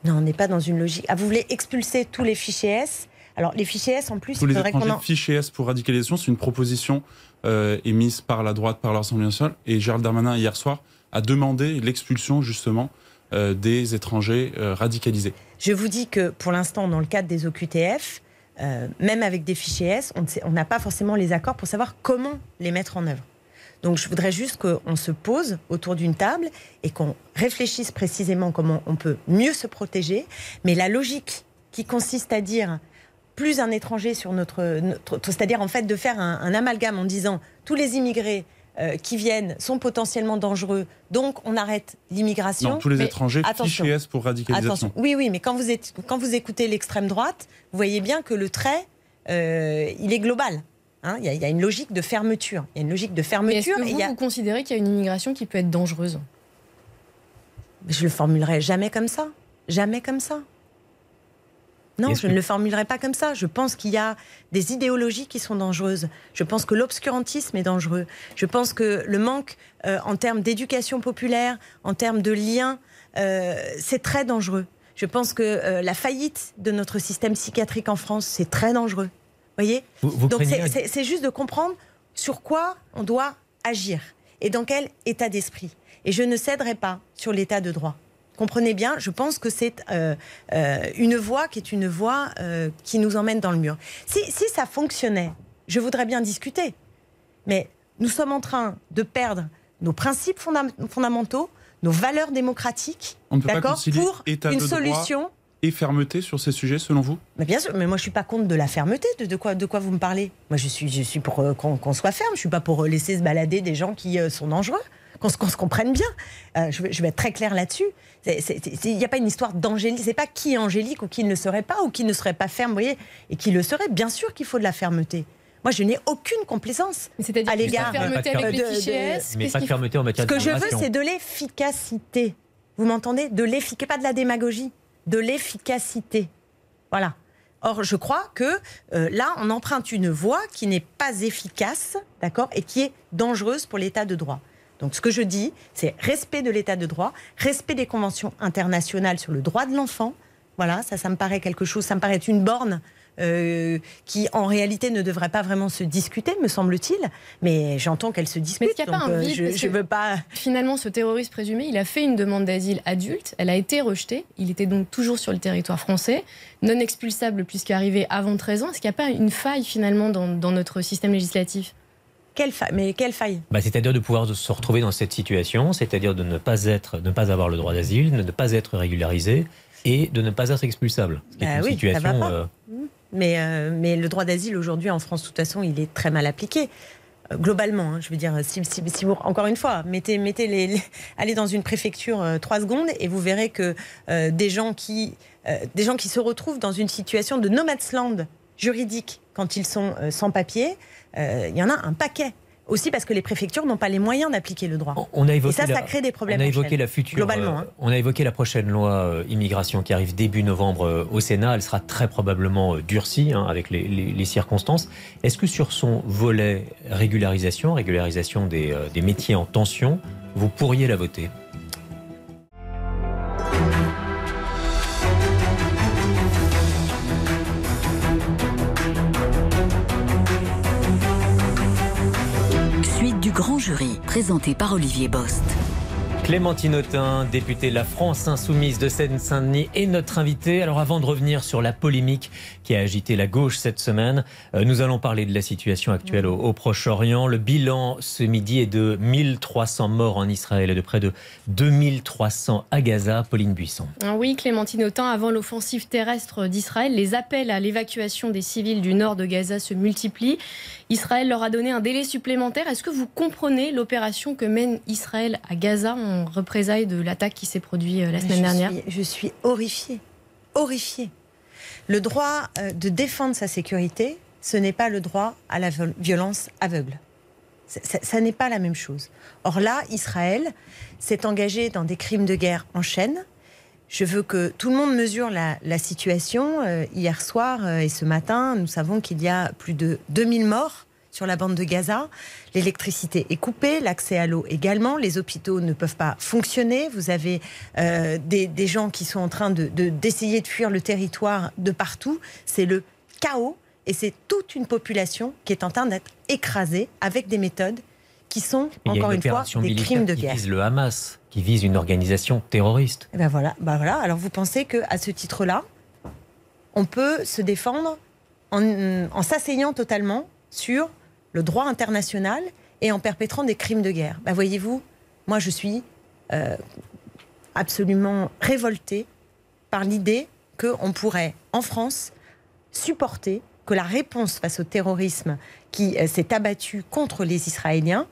Non, on n'est pas dans une logique. Ah, vous voulez expulser tous les fichiers S? Alors, les fichiers S, en plus, Tous il les étrangers en... fichés S pour radicalisation, c'est une proposition euh, émise par la droite, par l'Assemblée nationale. Et Gérald Darmanin, hier soir, a demandé l'expulsion, justement, des étrangers euh, radicalisés. Je vous dis que pour l'instant, dans le cadre des OQTF, euh, même avec des fichiers S, on n'a pas forcément les accords pour savoir comment les mettre en œuvre. Donc je voudrais juste qu'on se pose autour d'une table et qu'on réfléchisse précisément comment on peut mieux se protéger. Mais la logique qui consiste à dire plus un étranger sur notre, c'est-à-dire en fait de faire un amalgame en disant tous les immigrés euh, qui viennent sont potentiellement dangereux, donc on arrête l'immigration. Non, tous les Mais étrangers attention. fichés S pour radicalisation. Attention. Oui, oui, mais quand vous, êtes, quand vous écoutez l'extrême droite, vous voyez bien que le trait, euh, il est global. Hein, Il y, a- il y a une logique de fermeture. Il y a une logique de Mais est-ce fermeture. que vous, a- vous considérez qu'il y a une immigration qui peut être dangereuse? Je le formulerai jamais comme ça. Jamais comme ça. Non, je que- ne le formulerai pas comme ça. Je pense qu'il y a des idéologies qui sont dangereuses. Je pense que l'obscurantisme est dangereux. Je pense que le manque euh, en termes d'éducation populaire, en termes de liens, euh, c'est très dangereux. Je pense que euh, la faillite de notre système psychiatrique en France, c'est très dangereux. Voyez? Vous, vous Donc craignez- c'est juste de comprendre sur quoi on doit agir et dans quel état d'esprit. Et je ne céderai pas sur l'état de droit. Comprenez bien, je pense que c'est euh, euh, une voie qui est une voie euh, qui nous emmène dans le mur. Si, si ça fonctionnait, je voudrais bien discuter. Mais nous sommes en train de perdre nos principes fondam- fondamentaux, nos valeurs démocratiques, On ne peut pas d'accord, pour une solution. et fermeté sur ces sujets, selon vous? Mais bien sûr, mais moi je suis pas contre de la fermeté. De, de quoi, de quoi vous me parlez? Moi je suis, je suis pour euh, qu'on soit ferme. Je suis pas pour laisser se balader des gens qui euh, sont dangereux. Qu'on se, comprenne bien. Euh, je, vais, je vais être très clair là-dessus. Il n'y a pas une histoire d'angélique. C'est pas qui est angélique ou qui ne le serait pas ou qui ne serait pas ferme, vous voyez, et qui le serait. Bien sûr qu'il faut de la fermeté. Moi, je n'ai aucune complaisance. À l'égard la fermeté de- avec les de- fichiers de- S, Mais pas de fermeté en matière Ce que je veux, c'est de l'efficacité. Vous m'entendez? De l'efficacité, pas de la démagogie, de l'efficacité. Voilà. Or, je crois que euh, là, on emprunte une voie qui n'est pas efficace, d'accord, et qui est dangereuse pour l'état de droit. Donc, ce que je dis, c'est respect de l'état de droit, respect des conventions internationales sur le droit de l'enfant. Voilà, ça, ça me paraît quelque chose, ça me paraît être une borne euh, qui, en réalité, ne devrait pas vraiment se discuter, me semble-t-il. Mais j'entends qu'elle se dispute. est-ce qu'il y a pas un euh, vide je veux pas. Finalement, ce terroriste présumé, il a fait une demande d'asile adulte, elle a été rejetée, il était donc toujours sur le territoire français, non expulsable puisqu'arrivé avant 13 ans. Est-ce qu'il n'y a pas une faille finalement dans, dans notre système législatif? Quelle faille Mais quelle faille? Bah, c'est-à-dire de pouvoir se retrouver dans cette situation, c'est-à-dire de ne pas être, de ne pas avoir le droit d'asile, de ne pas être régularisé et de ne pas être expulsable. Bah une oui, ça situation. va pas. euh, mais, euh, mais le droit d'asile aujourd'hui en France, de toute façon, il est très mal appliqué. Euh, Globalement, hein, je veux dire, si, si- si vous, encore une fois, mettez, mettez les, les- allez dans une préfecture euh, trois secondes et vous verrez que euh, des, gens qui, euh, des gens qui se retrouvent dans une situation de no man's land juridique quand ils sont euh, sans papier, euh, il y en a un paquet. Aussi parce que les préfectures n'ont pas les moyens d'appliquer le droit. on a Et évoqué ça, la- ça crée des problèmes. On a évoqué la future. Globalement, euh, hein. On a évoqué la prochaine loi euh, immigration qui arrive début novembre euh, au Sénat. Elle sera très probablement euh, durcie hein, avec les, les- les circonstances. Est-ce que sur son volet régularisation, régularisation des, euh, des métiers en tension, vous pourriez la voter? Présenté par Olivier Bost. Clémentine Autain, députée de la France Insoumise de Seine-Saint-Denis, est notre invitée. Alors avant de revenir sur la polémique qui a agité la gauche cette semaine, euh, nous allons parler de la situation actuelle au, au Proche-Orient. Le bilan ce midi est de 1300 morts en Israël et de près de 2300 à Gaza. Pauline Buisson. Ah Oui, Clémentine Autain, avant l'offensive terrestre d'Israël, les appels à l'évacuation des civils du nord de Gaza se multiplient. Israël leur a donné un délai supplémentaire. Est-ce que vous comprenez l'opération que mène Israël à Gaza en représailles de l'attaque qui s'est produite euh, la semaine je dernière suis- Je suis horrifiée. Horrifiée. Le droit euh, de défendre sa sécurité, ce n'est pas le droit à la viol- violence aveugle. Ça, ça n'est pas la même chose. Or là, Israël s'est engagé dans des crimes de guerre en chaîne. Je veux que tout le monde mesure la, la situation. Euh, hier soir euh, et ce matin, nous savons qu'il y a plus de 2000 morts sur la bande de Gaza. L'électricité est coupée, l'accès à l'eau également. Les hôpitaux ne peuvent pas fonctionner. Vous avez euh, des, des gens qui sont en train de- de- d'essayer de, fuir le territoire de partout. C'est le chaos et c'est toute une population qui est en train d'être écrasée avec des méthodes qui sont, encore une une fois, des crimes de qui guerre. vise le Hamas, qui vise une organisation terroriste. Et ben voilà, bah voilà. Alors vous pensez que à ce titre-là, on peut se défendre en, en s'asseyant totalement sur le droit international et en perpétrant des crimes de guerre? Bah voyez-vous, moi je suis euh, absolument révoltée par l'idée qu'on pourrait en France supporter que la réponse face au terrorisme qui euh, s'est abattu contre les Israéliens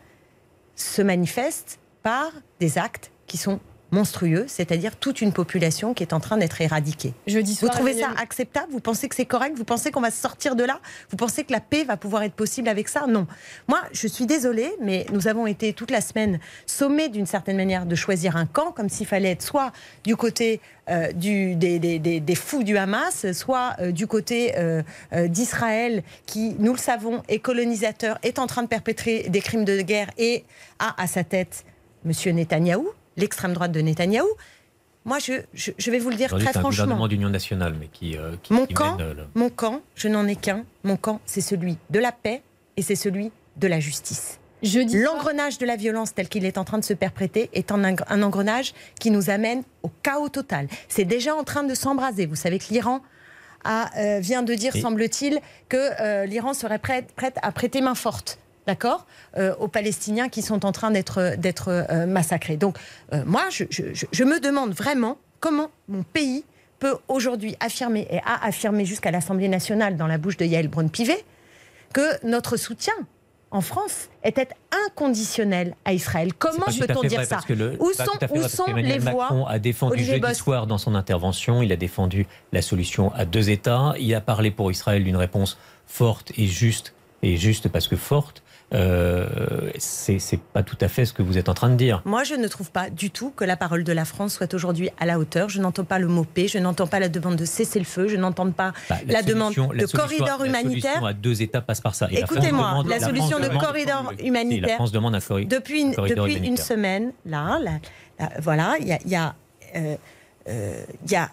se manifeste par des actes qui sont monstrueux, c'est-à-dire toute une population qui est en train d'être éradiquée. Jeudi Vous trouvez ça acceptable? Vous pensez que c'est correct? Vous pensez qu'on va sortir de là? Vous pensez que la paix va pouvoir être possible avec ça? Non. Moi, je suis désolée, mais nous avons été toute la semaine sommés d'une certaine manière de choisir un camp, comme s'il fallait être soit du côté euh, du, des, des- des- des fous du Hamas, soit euh, du côté euh, d'Israël, qui, nous le savons, est colonisateur, est en train de perpétrer des crimes de guerre et a à sa tête M. Netanyahou, l'extrême droite de Netanyahou. Moi, je, je- je vais vous le dire très c'est un franchement. gouvernement d'union nationale, mais qui, euh, qui, Mon qui camp, mène, euh, le- mon camp, je n'en ai qu'un. Mon camp, c'est celui de la paix et c'est celui de la justice. L'engrenage de la violence tel qu'il est en train de se perpréter est un, un engrenage qui nous amène au chaos total. C'est déjà en train de s'embraser. Vous savez que l'Iran a, vient de dire, semble-t-il, que l'Iran serait prête, prête à prêter main forte d'accord, euh, aux Palestiniens qui sont en train d'être d'être euh, massacrés. Donc, euh, moi, je, je, me demande vraiment comment mon pays peut aujourd'hui affirmer et a affirmé jusqu'à l'Assemblée nationale dans la bouche de Yael Braun-Pivet que notre soutien en France était inconditionnel à Israël. Comment peut-on dire ça Où sont, où sont les voix Macron a défendu jeudi soir dans son intervention, il a défendu la solution à deux États. Il a parlé pour Israël d'une réponse forte et juste, et juste parce que forte euh, c'est pas tout à fait ce que vous êtes en train de dire. Moi, je ne trouve pas du tout que la parole de la France soit aujourd'hui à la hauteur. Je n'entends pas le mot paix, je n'entends pas la demande de cesser le feu, je n'entends pas bah, la, demande de corridor humanitaire. La solution à deux États passe par ça. Écoutez-moi, la, solution de corridor humanitaire. la France demande un corridor Depuis une, depuis une semaine, là, voilà, il y a, y a euh, euh, y a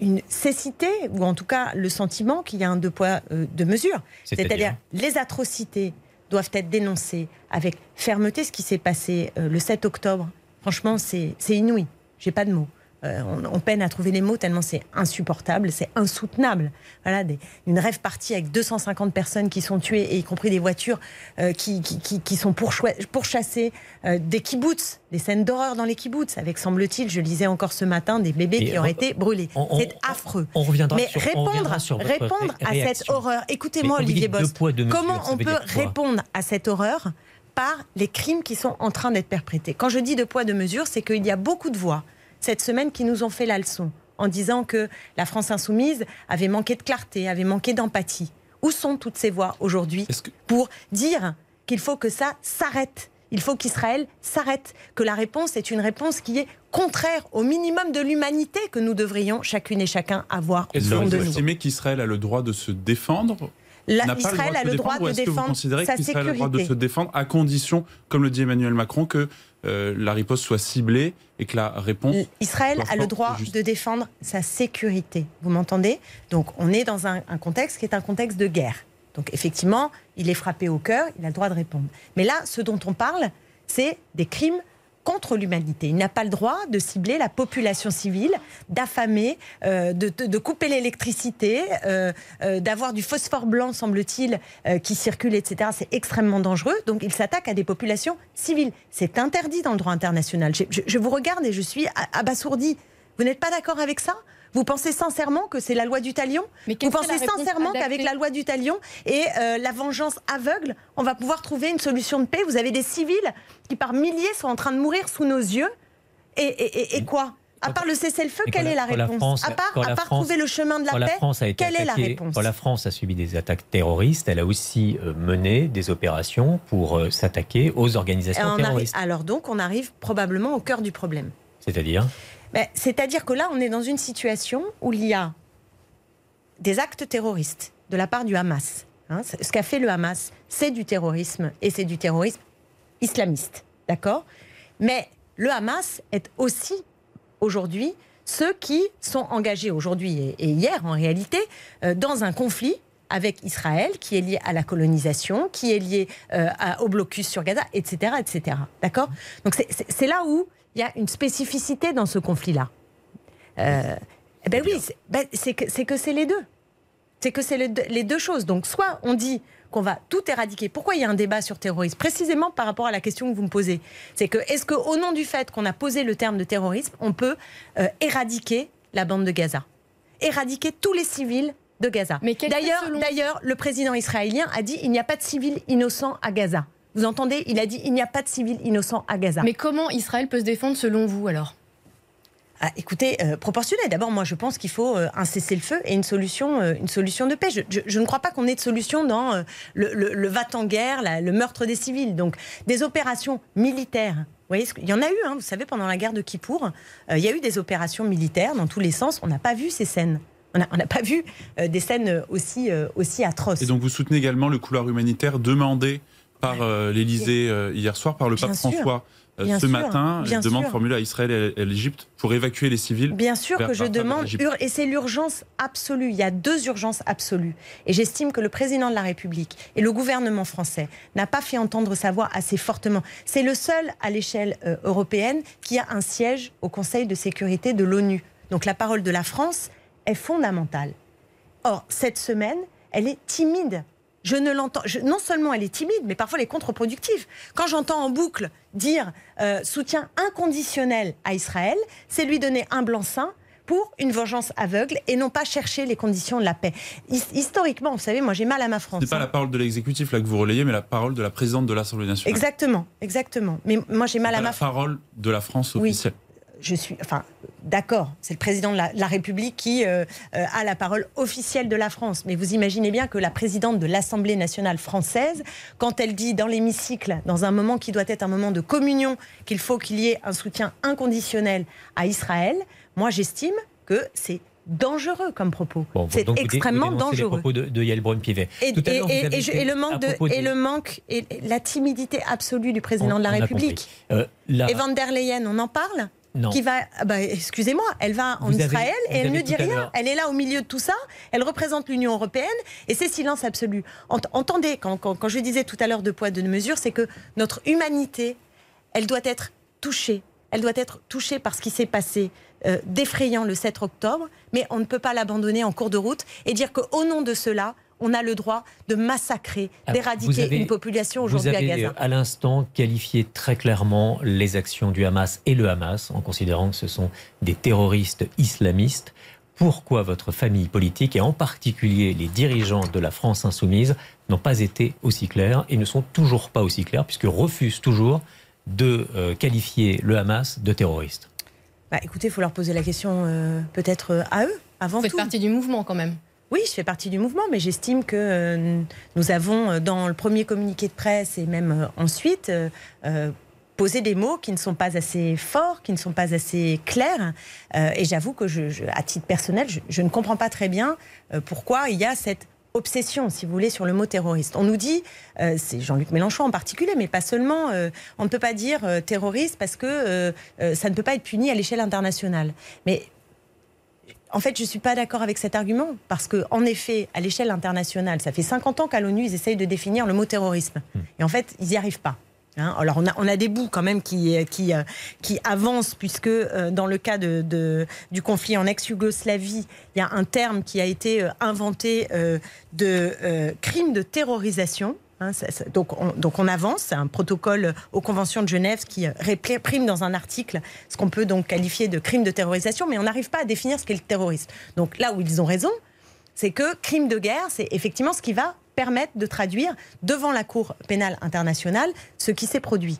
une cécité, ou en tout cas le sentiment qu'il y a un deux poids, deux mesures. C'est-à-dire les atrocités doivent être dénoncés avec fermeté. Ce qui s'est passé euh, le 7 octobre, franchement, c'est inouï. J'ai pas de mots. Euh, on, peine à trouver les mots tellement c'est insupportable, c'est insoutenable. Voilà, une rêve partie avec 250 personnes qui sont tuées, et y compris des voitures euh, qui, qui, sont pourchassées, euh, des kibbutz, des scènes d'horreur dans les kibbutz, avec, semble-t-il, je lisais encore ce matin, des bébés qui ont été brûlés. C'est affreux. On reviendra Mais répondre, répondre à cette horreur, écoutez-moi Olivier Boss, comment on peut répondre à cette horreur par les crimes qui sont en train d'être perpétrés? Quand je dis de poids, de mesure, c'est qu'il y a beaucoup de voix cette semaine qui nous ont fait la leçon en disant que la France insoumise avait manqué de clarté, avait manqué d'empathie. Où sont toutes ces voix aujourd'hui pour dire qu'il faut que ça s'arrête il faut qu'Israël s'arrête, que la réponse est une réponse qui est contraire au minimum de l'humanité que nous devrions chacune et chacun avoir de nous. Vous estimez qu'Israël a le droit de se défendre Israël a le droit de défendre, sa sécurité. a le droit de se défendre à condition, comme le dit Emmanuel Macron, que euh, la riposte soit ciblée et que la réponse. Israël a le droit de défendre sa sécurité. Vous m'entendez? Donc on est dans un, contexte qui est un contexte de guerre. Donc effectivement, il est frappé au cœur, il a le droit de répondre. Mais là, ce dont on parle, c'est des crimes contre l'humanité. Il n'a pas le droit de cibler la population civile, d'affamer, euh, de, couper l'électricité, euh, euh, d'avoir du phosphore blanc, semble-t-il, qui circule, etc. C'est extrêmement dangereux. Donc il s'attaque à des populations civiles. C'est interdit dans le droit international. Je, je, vous regarde et je suis abasourdi. Vous n'êtes pas d'accord avec ça? Vous pensez sincèrement que c'est la loi du talion Vous pensez sincèrement qu'avec la loi du talion et euh, la vengeance aveugle, on va pouvoir trouver une solution de paix? Vous avez des civils qui par milliers sont en train de mourir sous nos yeux. Et, quoi? À part le cessez-le-feu, quelle est la réponse? À part, trouver le chemin de la, paix, quelle est la réponse? Quand la France a subi des attaques terroristes, elle a aussi euh, mené des opérations pour euh, s'attaquer aux organisations terroristes. alors donc, on arrive probablement au cœur du problème. C'est-à-dire? Ben, c'est-à-dire que là, on est dans une situation où il y a des actes terroristes de la part du Hamas. Hein. ce qu'a fait le Hamas, c'est du terrorisme et c'est du terrorisme islamiste. D'accord? Mais le Hamas est aussi aujourd'hui ceux qui sont engagés aujourd'hui et, hier en réalité euh, dans un conflit avec Israël qui est lié à la colonisation, qui est lié euh, au blocus sur Gaza, etc. etc. D'accord? Donc c'est là où il y a une spécificité dans ce conflit-là. Euh, eh ben oui, ben, c'est que c'est les deux. C'est que c'est les deux choses. Donc, soit on dit qu'on va tout éradiquer. Pourquoi il y a un débat sur terrorisme? Précisément par rapport à la question que vous me posez. C'est que, est-ce qu'au nom du fait qu'on a posé le terme de terrorisme, on peut euh, éradiquer la bande de Gaza? Éradiquer tous les civils de Gaza. D'ailleurs, d'ailleurs, le président israélien a dit il n'y a pas de civils innocents à Gaza. Vous entendez Il a dit il n'y a pas de civils innocents à Gaza. Mais comment Israël peut se défendre selon vous alors? Ah, écoutez, euh, proportionné. D'abord, moi, je pense qu'il faut euh, un cessez-le-feu et une solution, euh, une solution de paix. Je, ne crois pas qu'on ait de solution dans le, le, va-t-en-guerre, le meurtre des civils. Donc, des opérations militaires. Vous voyez, il y en a eu, hein, vous savez, pendant la guerre de Kippour, il y a eu des opérations militaires dans tous les sens. On n'a pas vu ces scènes. On n'a pas vu des scènes aussi, aussi atroces. Et donc, vous soutenez également le couloir humanitaire demandé par euh, l'Élysée euh, hier soir, par le Bien pape sûr. François euh, Bien ce sûr. matin. Bien demande sûr. formulée à Israël et à l'Égypte pour évacuer les civils. Bien sûr que je demande, et c'est l'urgence absolue. Il y a deux urgences absolues. Et j'estime que le président de la République et le gouvernement français n'a pas fait entendre sa voix assez fortement. C'est le seul à l'échelle européenne qui a un siège au Conseil de sécurité de l'ONU. Donc la parole de la France est fondamentale. Or, cette semaine, elle est timide. Je ne l'entends. Non seulement elle est timide, mais parfois elle est contre-productive. Quand j'entends en boucle dire euh, soutien inconditionnel à Israël, c'est lui donner un blanc-seing pour une vengeance aveugle et non pas chercher les conditions de la paix. His- Historiquement, vous savez, moi j'ai mal à ma France. Ce n'est pas hein. la parole de l'exécutif là que vous relayez, mais la parole de la présidente de l'Assemblée nationale. Exactement, exactement. Mais moi j'ai mal à ma la parole de la France Oui. Je suis, enfin, d'accord, c'est le président de la, République qui euh, euh, a la parole officielle de la France. Mais vous imaginez bien que la présidente de l'Assemblée nationale française, quand elle dit dans l'hémicycle, dans un moment qui doit être un moment de communion, qu'il faut qu'il y ait un soutien inconditionnel à Israël, moi j'estime que c'est dangereux comme propos. Bon, c'est vous extrêmement dénoncez les dangereux. propos de, de Yael Braun-Pivet. Et, Tout à et- l'heure, vous et- avez et je- été et le manque de, et des- le manque et la timidité absolue du président On- de la République. Euh, Et Van der Leyen, on en parle? Non. qui va, ah bah, excusez-moi, elle va en Vous Israël et elle ne dit rien. Elle est là au milieu de tout ça. Elle représente l'Union européenne et c'est silence absolu. Ent- entendez, quand, quand- quand je disais tout à l'heure de poids, de mesure, c'est que notre humanité, elle doit être touchée. Elle doit être touchée par ce qui s'est passé euh, d'effrayant le 7 octobre, mais on ne peut pas l'abandonner en cours de route et dire qu'au nom de cela, on a le droit de massacrer, Ah, d'éradiquer une population aujourd'hui à avez Gaza. euh, à l'instant qualifié très clairement les actions du Hamas et le Hamas en considérant que ce sont des terroristes islamistes. Pourquoi votre famille politique et en particulier les dirigeants de la France insoumise n'ont pas été aussi clairs et ne sont toujours pas aussi clairs puisque refusent toujours de euh, qualifier le Hamas de terroriste? Bah, écoutez, il faut leur poser la question euh, peut-être à eux, avant Vous faites tout. partie du mouvement quand même. Oui, je fais partie du mouvement, mais j'estime que euh, nous avons, euh, dans le premier communiqué de presse et même euh, ensuite, euh, posé des mots qui ne sont pas assez forts, qui ne sont pas assez clairs. Et j'avoue que, à titre personnel, je, ne comprends pas très bien pourquoi il y a cette obsession, si vous voulez, sur le mot terroriste. On nous dit, c'est Jean-Luc Mélenchon en particulier, mais pas seulement, on ne peut pas dire terroriste parce que ça ne peut pas être puni à l'échelle internationale. Mais en fait, je ne suis pas d'accord avec cet argument, parce que, en effet, à l'échelle internationale, ça fait 50 ans qu'à l'ONU, ils essayent de définir le mot terrorisme. Et en fait, ils n'y arrivent pas. Hein, alors on a, on a des bouts quand même qui, qui, euh, qui avancent puisque euh, dans le cas de, de- du conflit en ex-Yougoslavie, il y a un terme qui a été euh, inventé euh, de euh, crime de terrorisation. Hein, ça- ça- donc, on, donc on avance, c'est un protocole aux conventions de Genève qui réprime dans un article ce qu'on peut donc qualifier de crime de terrorisation, mais on n'arrive pas à définir ce qu'est le terrorisme. Donc là où ils ont raison, c'est que crime de guerre, c'est effectivement ce qui va permettre de traduire devant la Cour pénale internationale ce qui s'est produit.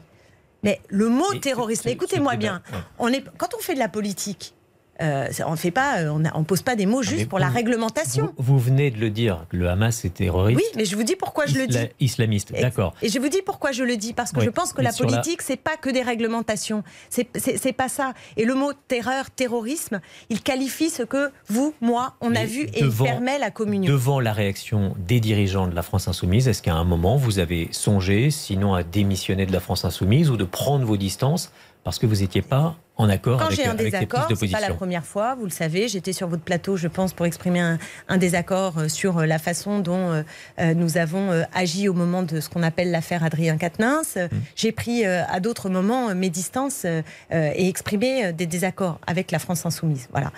Mais le mot terrorisme, écoutez-moi bien, on est, quand on fait de la politique, euh, on fait pas, euh, on ne pose pas des mots mais juste pour la réglementation. vous, vous venez de le dire, le Hamas est terroriste Oui, mais je vous dis pourquoi je le dis. isla- islamiste. D'accord. Et je vous dis pourquoi je le dis, parce que Oui, je pense que la sur la- politique, c'est pas que des réglementations. C'est- pas ça. Et le mot terreur, terrorisme, il qualifie ce que vous, moi, on a vu et devant- il permet la communion. Devant la réaction des dirigeants de la France insoumise, est-ce qu'à un moment vous avez songé, sinon à démissionner de la France insoumise ou de prendre vos distances parce que vous n'étiez pas en accord Quand avec, j'ai un avec désaccord, prises de pas la première fois, vous le savez. J'étais sur votre plateau, je pense, pour exprimer un, un désaccord euh, sur euh, la façon dont euh, nous avons euh, agi au moment de ce qu'on appelle l'affaire Adrien Quatennens. Euh, J'ai pris euh, à d'autres moments mes distances et exprimé des désaccords avec la France insoumise. Voilà.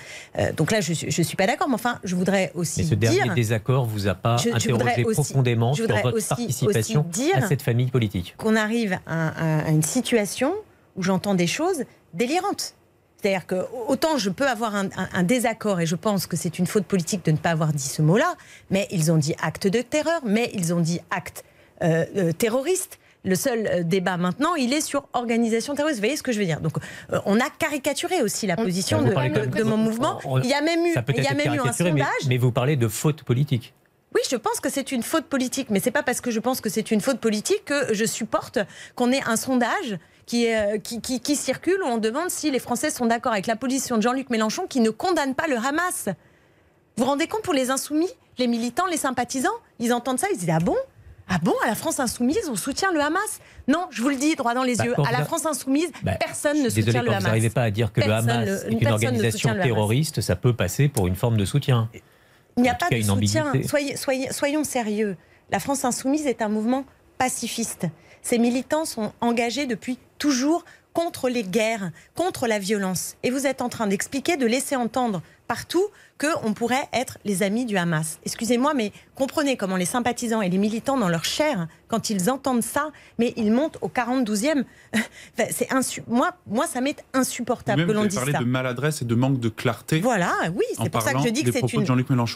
Donc là, je suis- je suis pas d'accord, mais enfin, je voudrais aussi Mais ce dire. dernier désaccord vous a pas Je- je interrogé aussi- profondément je sur votre aussi- participation aussi dire- à cette famille politique qu'on arrive à, à- à une situation où j'entends des choses délirantes. C'est-à-dire que autant je peux avoir un, un- un désaccord et je pense que c'est une faute politique de ne pas avoir dit ce mot-là, mais ils ont dit acte de terreur, mais ils ont dit acte euh, euh, terroriste. Le seul euh, débat maintenant, il est sur organisation terroriste. Vous voyez ce que je veux dire? Donc, euh, on a caricaturé aussi la On- position de, mon mouvement. Il y a même eu, il y a même eu un mais, sondage. mais vous parlez de faute politique. Oui, je pense que c'est une faute politique, mais c'est pas parce que je pense que c'est une faute politique que je supporte qu'on ait un sondage qui, euh, qui, qui- qui circule où on demande si les Français sont d'accord avec la position de Jean-Luc Mélenchon qui ne condamne pas le Hamas. Vous vous rendez compte pour les insoumis, les militants, les sympathisants Ils entendent ça, ils disent Ah bon? Ah bon, à la France insoumise, on soutient le Hamas? Non, je vous le dis droit dans les Bah, yeux. À la France insoumise, Bah, personne ne Désolé, soutient le quand vous n'arrivez pas à dire que le Hamas est une organisation terroriste, ça peut passer pour une forme de soutien. Il n'y a pas de soutien. soyez- soyons sérieux. La France insoumise est un mouvement pacifiste. Ses militants sont engagés depuis toujours contre les guerres, contre la violence. Et vous êtes en train d'expliquer, de laisser entendre partout qu'on pourrait être les amis du Hamas. Excusez-moi, mais comprenez comment les sympathisants et les militants dans leur chair, quand ils entendent ça, mais ils montent au 42e. Enfin, c'est insu- moi, moi, ça m'est insupportable que vous l'on avez dise parlé ça. de maladresse et de manque de clarté Voilà, oui, c'est pour ça que je dis que c'est une,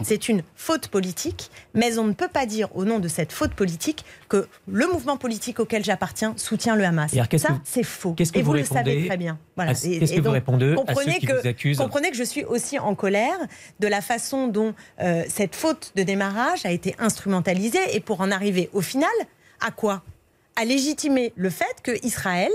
c'est faute politique, mais on ne peut pas dire au nom de cette faute politique que le mouvement politique auquel j'appartiens soutient le Hamas. Alors, Ça, que- c'est faux. qu'est-ce que et vous vous, le répondez savez très bien. Voilà. à ce- Et- qu'est-ce et que vous répondez à ceux qui que, vous accusent? Comprenez que je suis aussi en colère de la façon dont euh, cette faute de démarrage a été instrumentalisée et pour en arriver au final à quoi? À légitimer le fait que Israël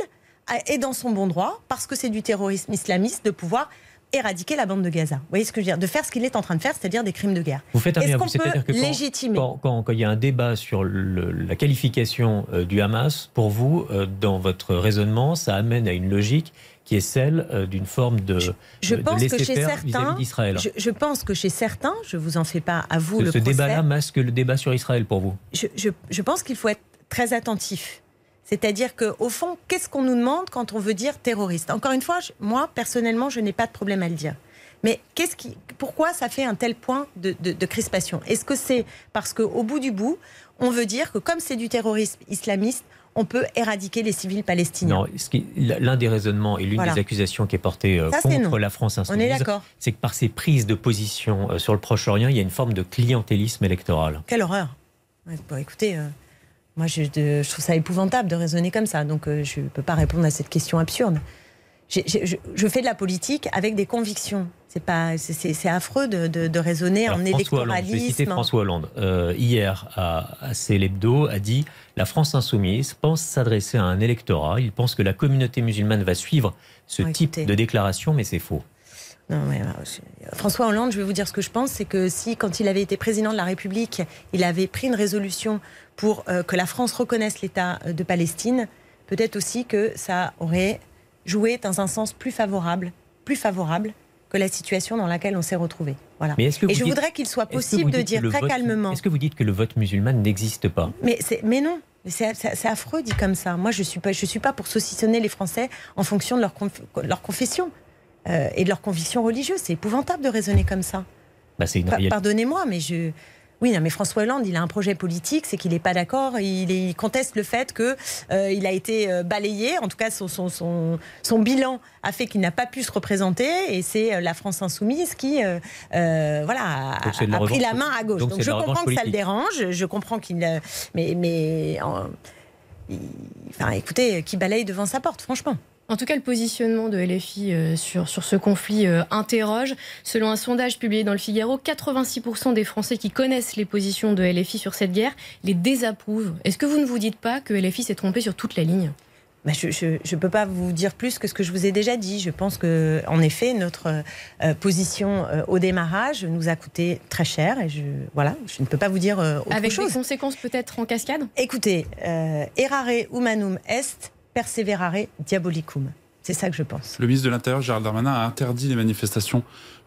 est dans son bon droit parce que c'est du terrorisme islamiste de pouvoir éradiquer la bande de Gaza. Vous voyez ce que je veux dire? De faire ce qu'il est en train de faire, c'est-à-dire des crimes de guerre. Vous faites un qu'on peut que quand, légitimer quand, quand- quand il y a un débat sur le- la qualification euh, du Hamas, pour vous, euh, dans votre raisonnement, ça amène à une logique qui est celle euh, d'une forme de, Je de pense que chez certains, je, je pense que chez certains, je vous en fais pas à vous Ce, le ce débat-là masque le débat sur Israël pour vous. je, je- je pense qu'il faut être très attentif. C'est-à-dire qu'au fond, qu'est-ce qu'on nous demande quand on veut dire terroriste? Encore une fois, je- moi, personnellement, je n'ai pas de problème à le dire. Mais qu'est-ce qui, pourquoi ça fait un tel point de, de- de crispation? Est-ce que c'est parce qu'au bout du bout, on veut dire que comme c'est du terrorisme islamiste, on peut éradiquer les civils palestiniens Non, l'un des raisonnements et l'une Voilà. des accusations qui est portée euh, Ça, contre la France insoumise, c'est que par ses prises de position euh, sur le Proche-Orient, il y a une forme de clientélisme électoral. Quelle horreur Ouais, Écoutez, euh, moi je, de- je trouve ça épouvantable de raisonner comme ça, donc je ne peux pas répondre à cette question absurde. Je, je fais de la politique avec des convictions. C'est pas, c'est- affreux de, de- de raisonner Alors, en François Hollande, je vais électoralisme. citer François Hollande. Hier, à, à C'est l'Hebdo, a dit La France insoumise pense s'adresser à un électorat. Il pense que la communauté musulmane va suivre ce Ouais, type écoutez. de déclaration, mais c'est faux. Non, je- François Hollande, je vais vous dire ce que je pense, c'est que si, quand il avait été président de la République, il avait pris une résolution pour euh, que la France reconnaisse l'État euh, de Palestine, peut-être aussi que ça aurait joué dans un sens plus favorable, plus favorable que la situation dans laquelle on s'est retrouvé. Voilà. Mais est-ce que Et je dites- voudrais qu'il soit possible de dire très vote- calmement. Est-ce que vous dites que le vote musulman n'existe pas? Mais, non, c'est affreux dit comme ça. Moi, je ne suis, pas- je suis pas pour saucissonner les Français en fonction de leur, conf- leur confession euh, et de leur conviction religieuse. C'est épouvantable de raisonner comme ça. Bah. Pardonnez-moi, mais je. Oui, non, mais François Hollande, il a un projet politique, c'est qu'il n'est pas d'accord. Il, est- il conteste le fait que euh, il a été euh, balayé. En tout cas, son, son, son, son bilan a fait qu'il n'a pas pu se représenter. Et c'est euh, la France insoumise qui, euh, voilà, a, pris la main à gauche. Donc je comprends que ça le dérange. Je comprends qu'il, mais, mais, en- il- enfin, écoutez, qui balaye devant sa porte, franchement. En tout cas, le positionnement de LFI euh, sur, sur ce conflit euh, interroge. Selon un sondage publié dans le Figaro, 86% des Français qui connaissent les positions de LFI sur cette guerre les désapprouvent. Est-ce que vous ne vous dites pas que LFI s'est trompé sur toute la ligne? Bah, je ne peux pas vous dire plus que ce que je vous ai déjà dit. Je pense que, en effet, notre euh, position euh, au démarrage nous a coûté très cher. Et je, voilà, je ne peux pas vous dire euh, autre Avec chose. des conséquences peut-être en cascade? Écoutez, errare humanum est, perseverare diabolicum. C'est ça que je pense. Le ministre de l'Intérieur, Gérald Darmanin, a interdit les manifestations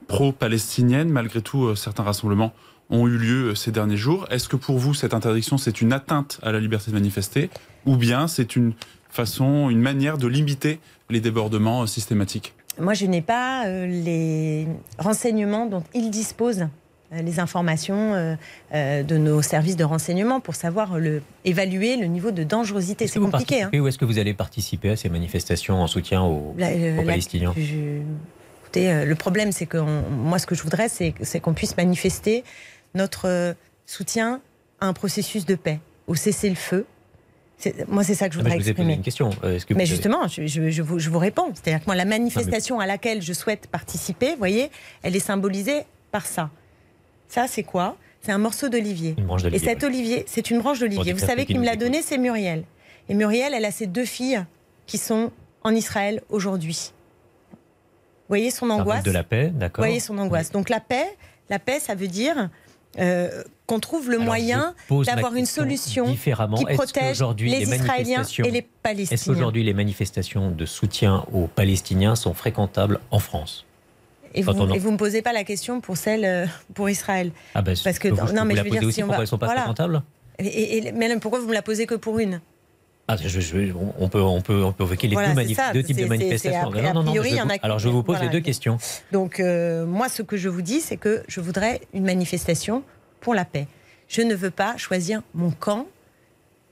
pro-palestiniennes. Malgré tout, euh, certains rassemblements ont eu lieu euh, ces derniers jours. Est-ce que pour vous, cette interdiction, c'est une atteinte à la liberté de manifester ou bien c'est une façon, une manière de limiter les débordements euh, systématiques? Moi, je n'ai pas les renseignements dont il dispose, les informations euh, euh, de nos services de renseignement pour savoir le, évaluer le niveau de dangerosité. C'est compliqué. hein. ou est-ce que vous allez participer à ces manifestations en soutien aux, La- euh, aux la- Palestiniens? je- écoutez, euh, le problème, c'est que on- moi, ce que je voudrais, c'est qu'on puisse manifester notre euh, soutien à un processus de paix, au cessez-le-feu. Moi, c'est ça que je Ah, voudrais Je vous ai posé exprimer. une question. Euh, que Mais justement, je, je- je vous, je vous réponds. C'est-à-dire que moi, la manifestation à laquelle je souhaite participer, vous voyez, elle est symbolisée par ça. Ça, c'est quoi? C'est un morceau d'olivier. Une branche Et cet olivier, c'est une branche d'olivier. Vous savez qui me l'a donné, c'est Muriel. Et Muriel, elle a ses deux filles qui sont en Israël aujourd'hui. Vous voyez son angoisse de la paix, Vous d'accord. voyez son angoisse. Donc la paix, la paix, ça veut dire euh, qu'on trouve le Alors, moyen d'avoir une solution différemment. qui Est-ce protège les, les Israéliens et les Est-ce Palestiniens. qu'aujourd'hui les manifestations de soutien aux Palestiniens sont fréquentables en France? Et vous, on et vous me posez pas la question pour celle euh, pour Israël. ah ben, Parce que- vous- non, mais je veux dire, si on pourquoi va- elles sont pas voilà. Et, et- mais pourquoi vous me la posez que pour une? Ah, je- je- on, peut, on, peut, on peut évoquer les Voilà, deux, ça, types de manifestations. Non, non, non, a priori, je vous- alors je vous pose voilà. les deux questions. Donc euh, moi, ce que je vous dis, c'est que je voudrais une manifestation pour la paix. Je ne veux pas choisir mon camp,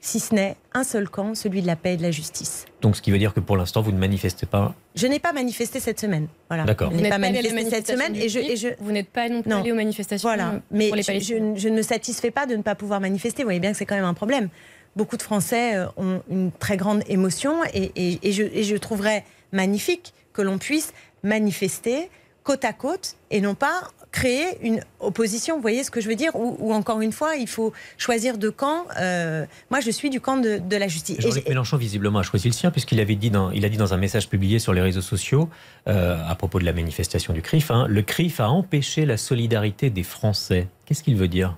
si ce n'est un seul camp, celui de la paix et de la justice. Donc ce qui veut dire que pour l'instant, vous ne manifestez pas. Je n'ai pas manifesté cette semaine. Voilà. D'accord. Je Vous n'ai n'êtes pas manifesté cette semaine du et je, et CRIF, je Vous n'êtes pas non plus Non. allé aux manifestations Voilà, euh, mais pour les je, je je ne me satisfais pas de ne pas pouvoir manifester. Vous voyez bien que c'est quand même un problème. Beaucoup de Français euh, ont une très grande émotion et, et- et je, et je trouverais magnifique que l'on puisse manifester côte à côte et non pas créer une opposition. Vous voyez ce que je veux dire ou, encore une fois, il faut choisir de camp. Euh, moi, je suis du camp de, de la justice. Jean-Luc Mélenchon, visiblement, a choisi le sien, puisqu'il avait dit dans, il a dit dans un message publié sur les réseaux sociaux, euh, à propos de la manifestation du CRIF, hein, le CRIF a empêché la solidarité des Français. Qu'est-ce qu'il veut dire?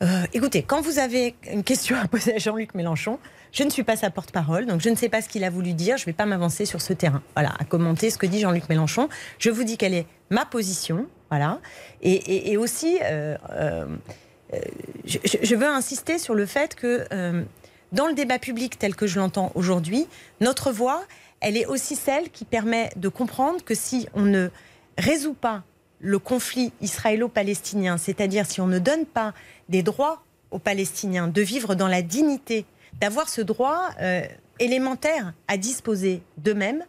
Euh, écoutez, quand vous avez une question à poser à Jean-Luc Mélenchon, je ne suis pas sa porte-parole, donc je ne sais pas ce qu'il a voulu dire. Je ne vais pas m'avancer sur ce terrain. Voilà, à commenter ce que dit Jean-Luc Mélenchon. Je vous dis quelle est ma position. Voilà. Et, aussi, euh, euh, je, veux insister sur le fait que dans le débat public tel que je l'entends aujourd'hui, notre voix, elle est aussi celle qui permet de comprendre que si on ne résout pas le conflit israélo-palestinien, c'est-à-dire si on ne donne pas des droits aux Palestiniens de vivre dans la dignité, d'avoir ce droit euh, élémentaire à disposer d'eux-mêmes,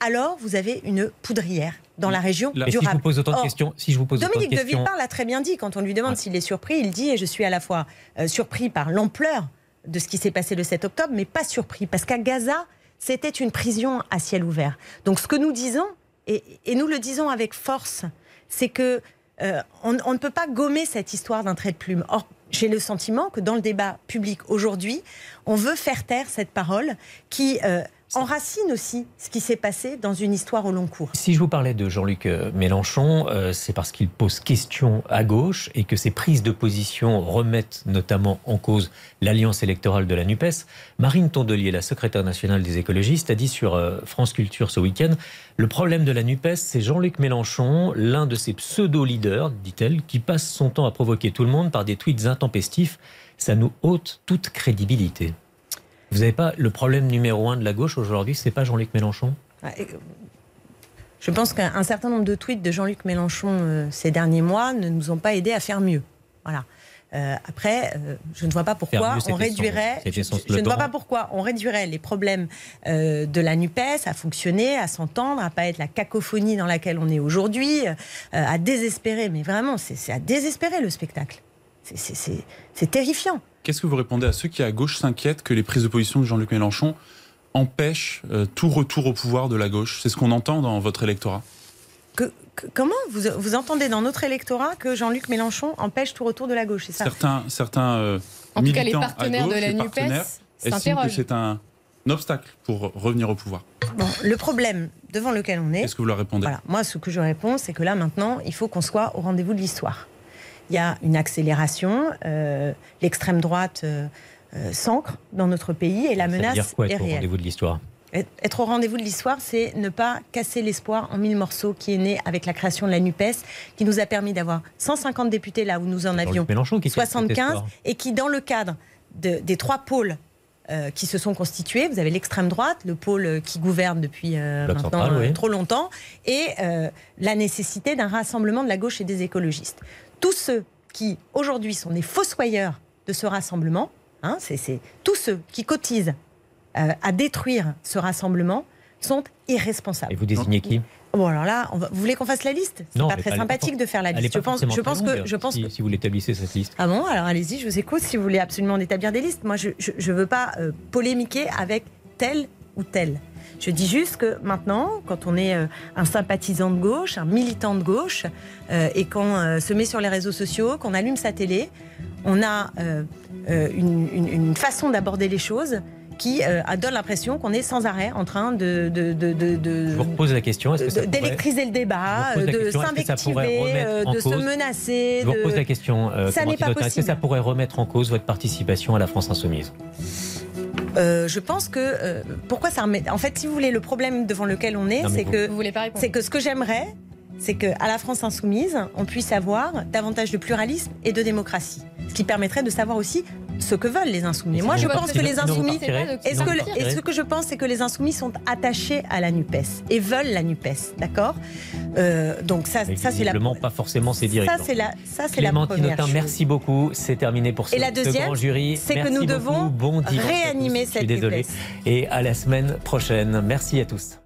alors vous avez une poudrière dans la région La- Mais si je durable. vous pose autant de Or, questions, si je vous pose Dominique de de questions, Villepin l'a très bien dit quand on lui demande Ouais. s'il est surpris. Il dit et je suis à la fois euh, surpris par l'ampleur de ce qui s'est passé le 7 octobre, mais pas surpris parce qu'à Gaza, c'était une prison à ciel ouvert. Donc ce que nous disons, et, et nous le disons avec force, c'est que euh, on, ne peut pas gommer cette histoire d'un trait de plume. Or, j'ai le sentiment que dans le débat public aujourd'hui, on veut faire taire cette parole qui euh, enracine aussi ce qui s'est passé dans une histoire au long cours. Si je vous parlais de Jean-Luc euh, Mélenchon, euh, c'est parce qu'il pose question à gauche et que ses prises de position remettent notamment en cause l'alliance électorale de la NUPES. Marine Tondelier, la secrétaire nationale des écologistes, a dit sur euh, France Culture ce week-end Le problème de la NUPES, c'est Jean-Luc Mélenchon, l'un de ses pseudo-leaders, dit-elle, qui passe son temps à provoquer tout le monde par des tweets intempestifs. Ça nous ôte toute crédibilité. Vous n'avez pas le problème numéro un de la gauche aujourd'hui, c'est pas Jean-Luc Mélenchon? Je pense qu'un certain nombre de tweets de Jean-Luc Mélenchon euh, ces derniers mois ne nous ont pas aidés à faire mieux. Voilà. Euh, après, euh, je ne vois pas pourquoi mieux, on son- réduirait. Je, ne vois pas pourquoi on réduirait les problèmes euh, de la Nupes à fonctionner, à s'entendre, à pas être la cacophonie dans laquelle on est aujourd'hui, à désespérer. Mais vraiment, c'est à désespérer le spectacle. C'est terrifiant. Qu'est-ce que vous répondez à ceux qui, à gauche, s'inquiètent que les prises de position de Jean-Luc Mélenchon empêchent euh, tout retour au pouvoir de la gauche? C'est ce qu'on entend dans votre électorat. Que- que- comment? Vous, vous entendez dans notre électorat que Jean-Luc Mélenchon empêche tout retour de la gauche C'est ça? Certains, certains euh, En tout cas, les militants à partenaires gauche, de la les NUPES partenaires, estiment que s'interrogent. c'est un, un obstacle pour revenir au pouvoir. Bon, le problème devant lequel on est, Qu'est-ce que vous leur répondez? Voilà. Moi, ce que je réponds, c'est que là, maintenant, il faut qu'on soit au rendez-vous de l'histoire. Il y a une accélération, euh, l'extrême droite euh, euh, s'ancre dans notre pays et la Ça veut menace dire quoi est être au réelle. rendez-vous de l'histoire? Être- au rendez-vous de l'histoire, c'est ne pas casser l'espoir en mille morceaux qui est né avec la création de la NUPES, qui nous a permis d'avoir 150 députés là où nous en avions Jean-Luc Mélenchon qui casse cet 75, espoir. et qui, dans le cadre de- des trois pôles euh, qui se sont constitués, vous avez l'extrême droite, le pôle qui gouverne depuis euh, maintenant central, oui. trop longtemps, et euh, la nécessité d'un rassemblement de la gauche et des écologistes. Tous ceux qui, aujourd'hui, sont des fossoyeurs de ce rassemblement, hein, c'est tous ceux qui cotisent euh, à détruire ce rassemblement, sont irresponsables. Et vous désignez qui? Bon, alors là, on va- vous voulez qu'on fasse la liste? C'est pas très sympathique de faire la liste. Je pense, forcément je très pense longue, que, je pense si, que si vous l'établissez cette liste. ah bon? Alors allez-y, je vous écoute si vous voulez absolument établir des listes. Moi, je ne veux pas euh, polémiquer avec tel ou tel. Je dis juste que maintenant, quand on est euh, un sympathisant de gauche, un militant de gauche, euh, et qu'on euh, se met sur les réseaux sociaux, qu'on allume sa télé, on a euh, une, une- une façon d'aborder les choses qui donne l'impression qu'on est sans arrêt en train de, de, de, de, Je vous repose la question. Pourrait- d'électriser le débat, de s'invectiver, de se menacer. Je vous repose la question. Ça n'est pas Titotin, Est-ce que ça possible. pourrait remettre en cause votre participation à la France Insoumise? Euh, je pense que euh, pourquoi ça remet. En fait, si vous voulez, le problème devant lequel on est, c'est que c'est que ce que j'aimerais, c'est que à la France insoumise, on puisse avoir davantage de pluralisme et de démocratie, ce qui permettrait de savoir aussi ce que veulent les insoumis. Moi, je pense que les insoumis. et ce que je pense, c'est que les insoumis sont attachés à la Nupes et veulent la Nupes, d'accord? Euh, Donc ça, ça c'est la. pas forcément ses Ça dirigeants. c'est la, ça c'est la première merci beaucoup. C'est terminé pour ce, Et la deuxième, grand jury. c'est que nous beaucoup. devons bon réanimer Je suis cette désolé. Et à la semaine prochaine. Merci à tous.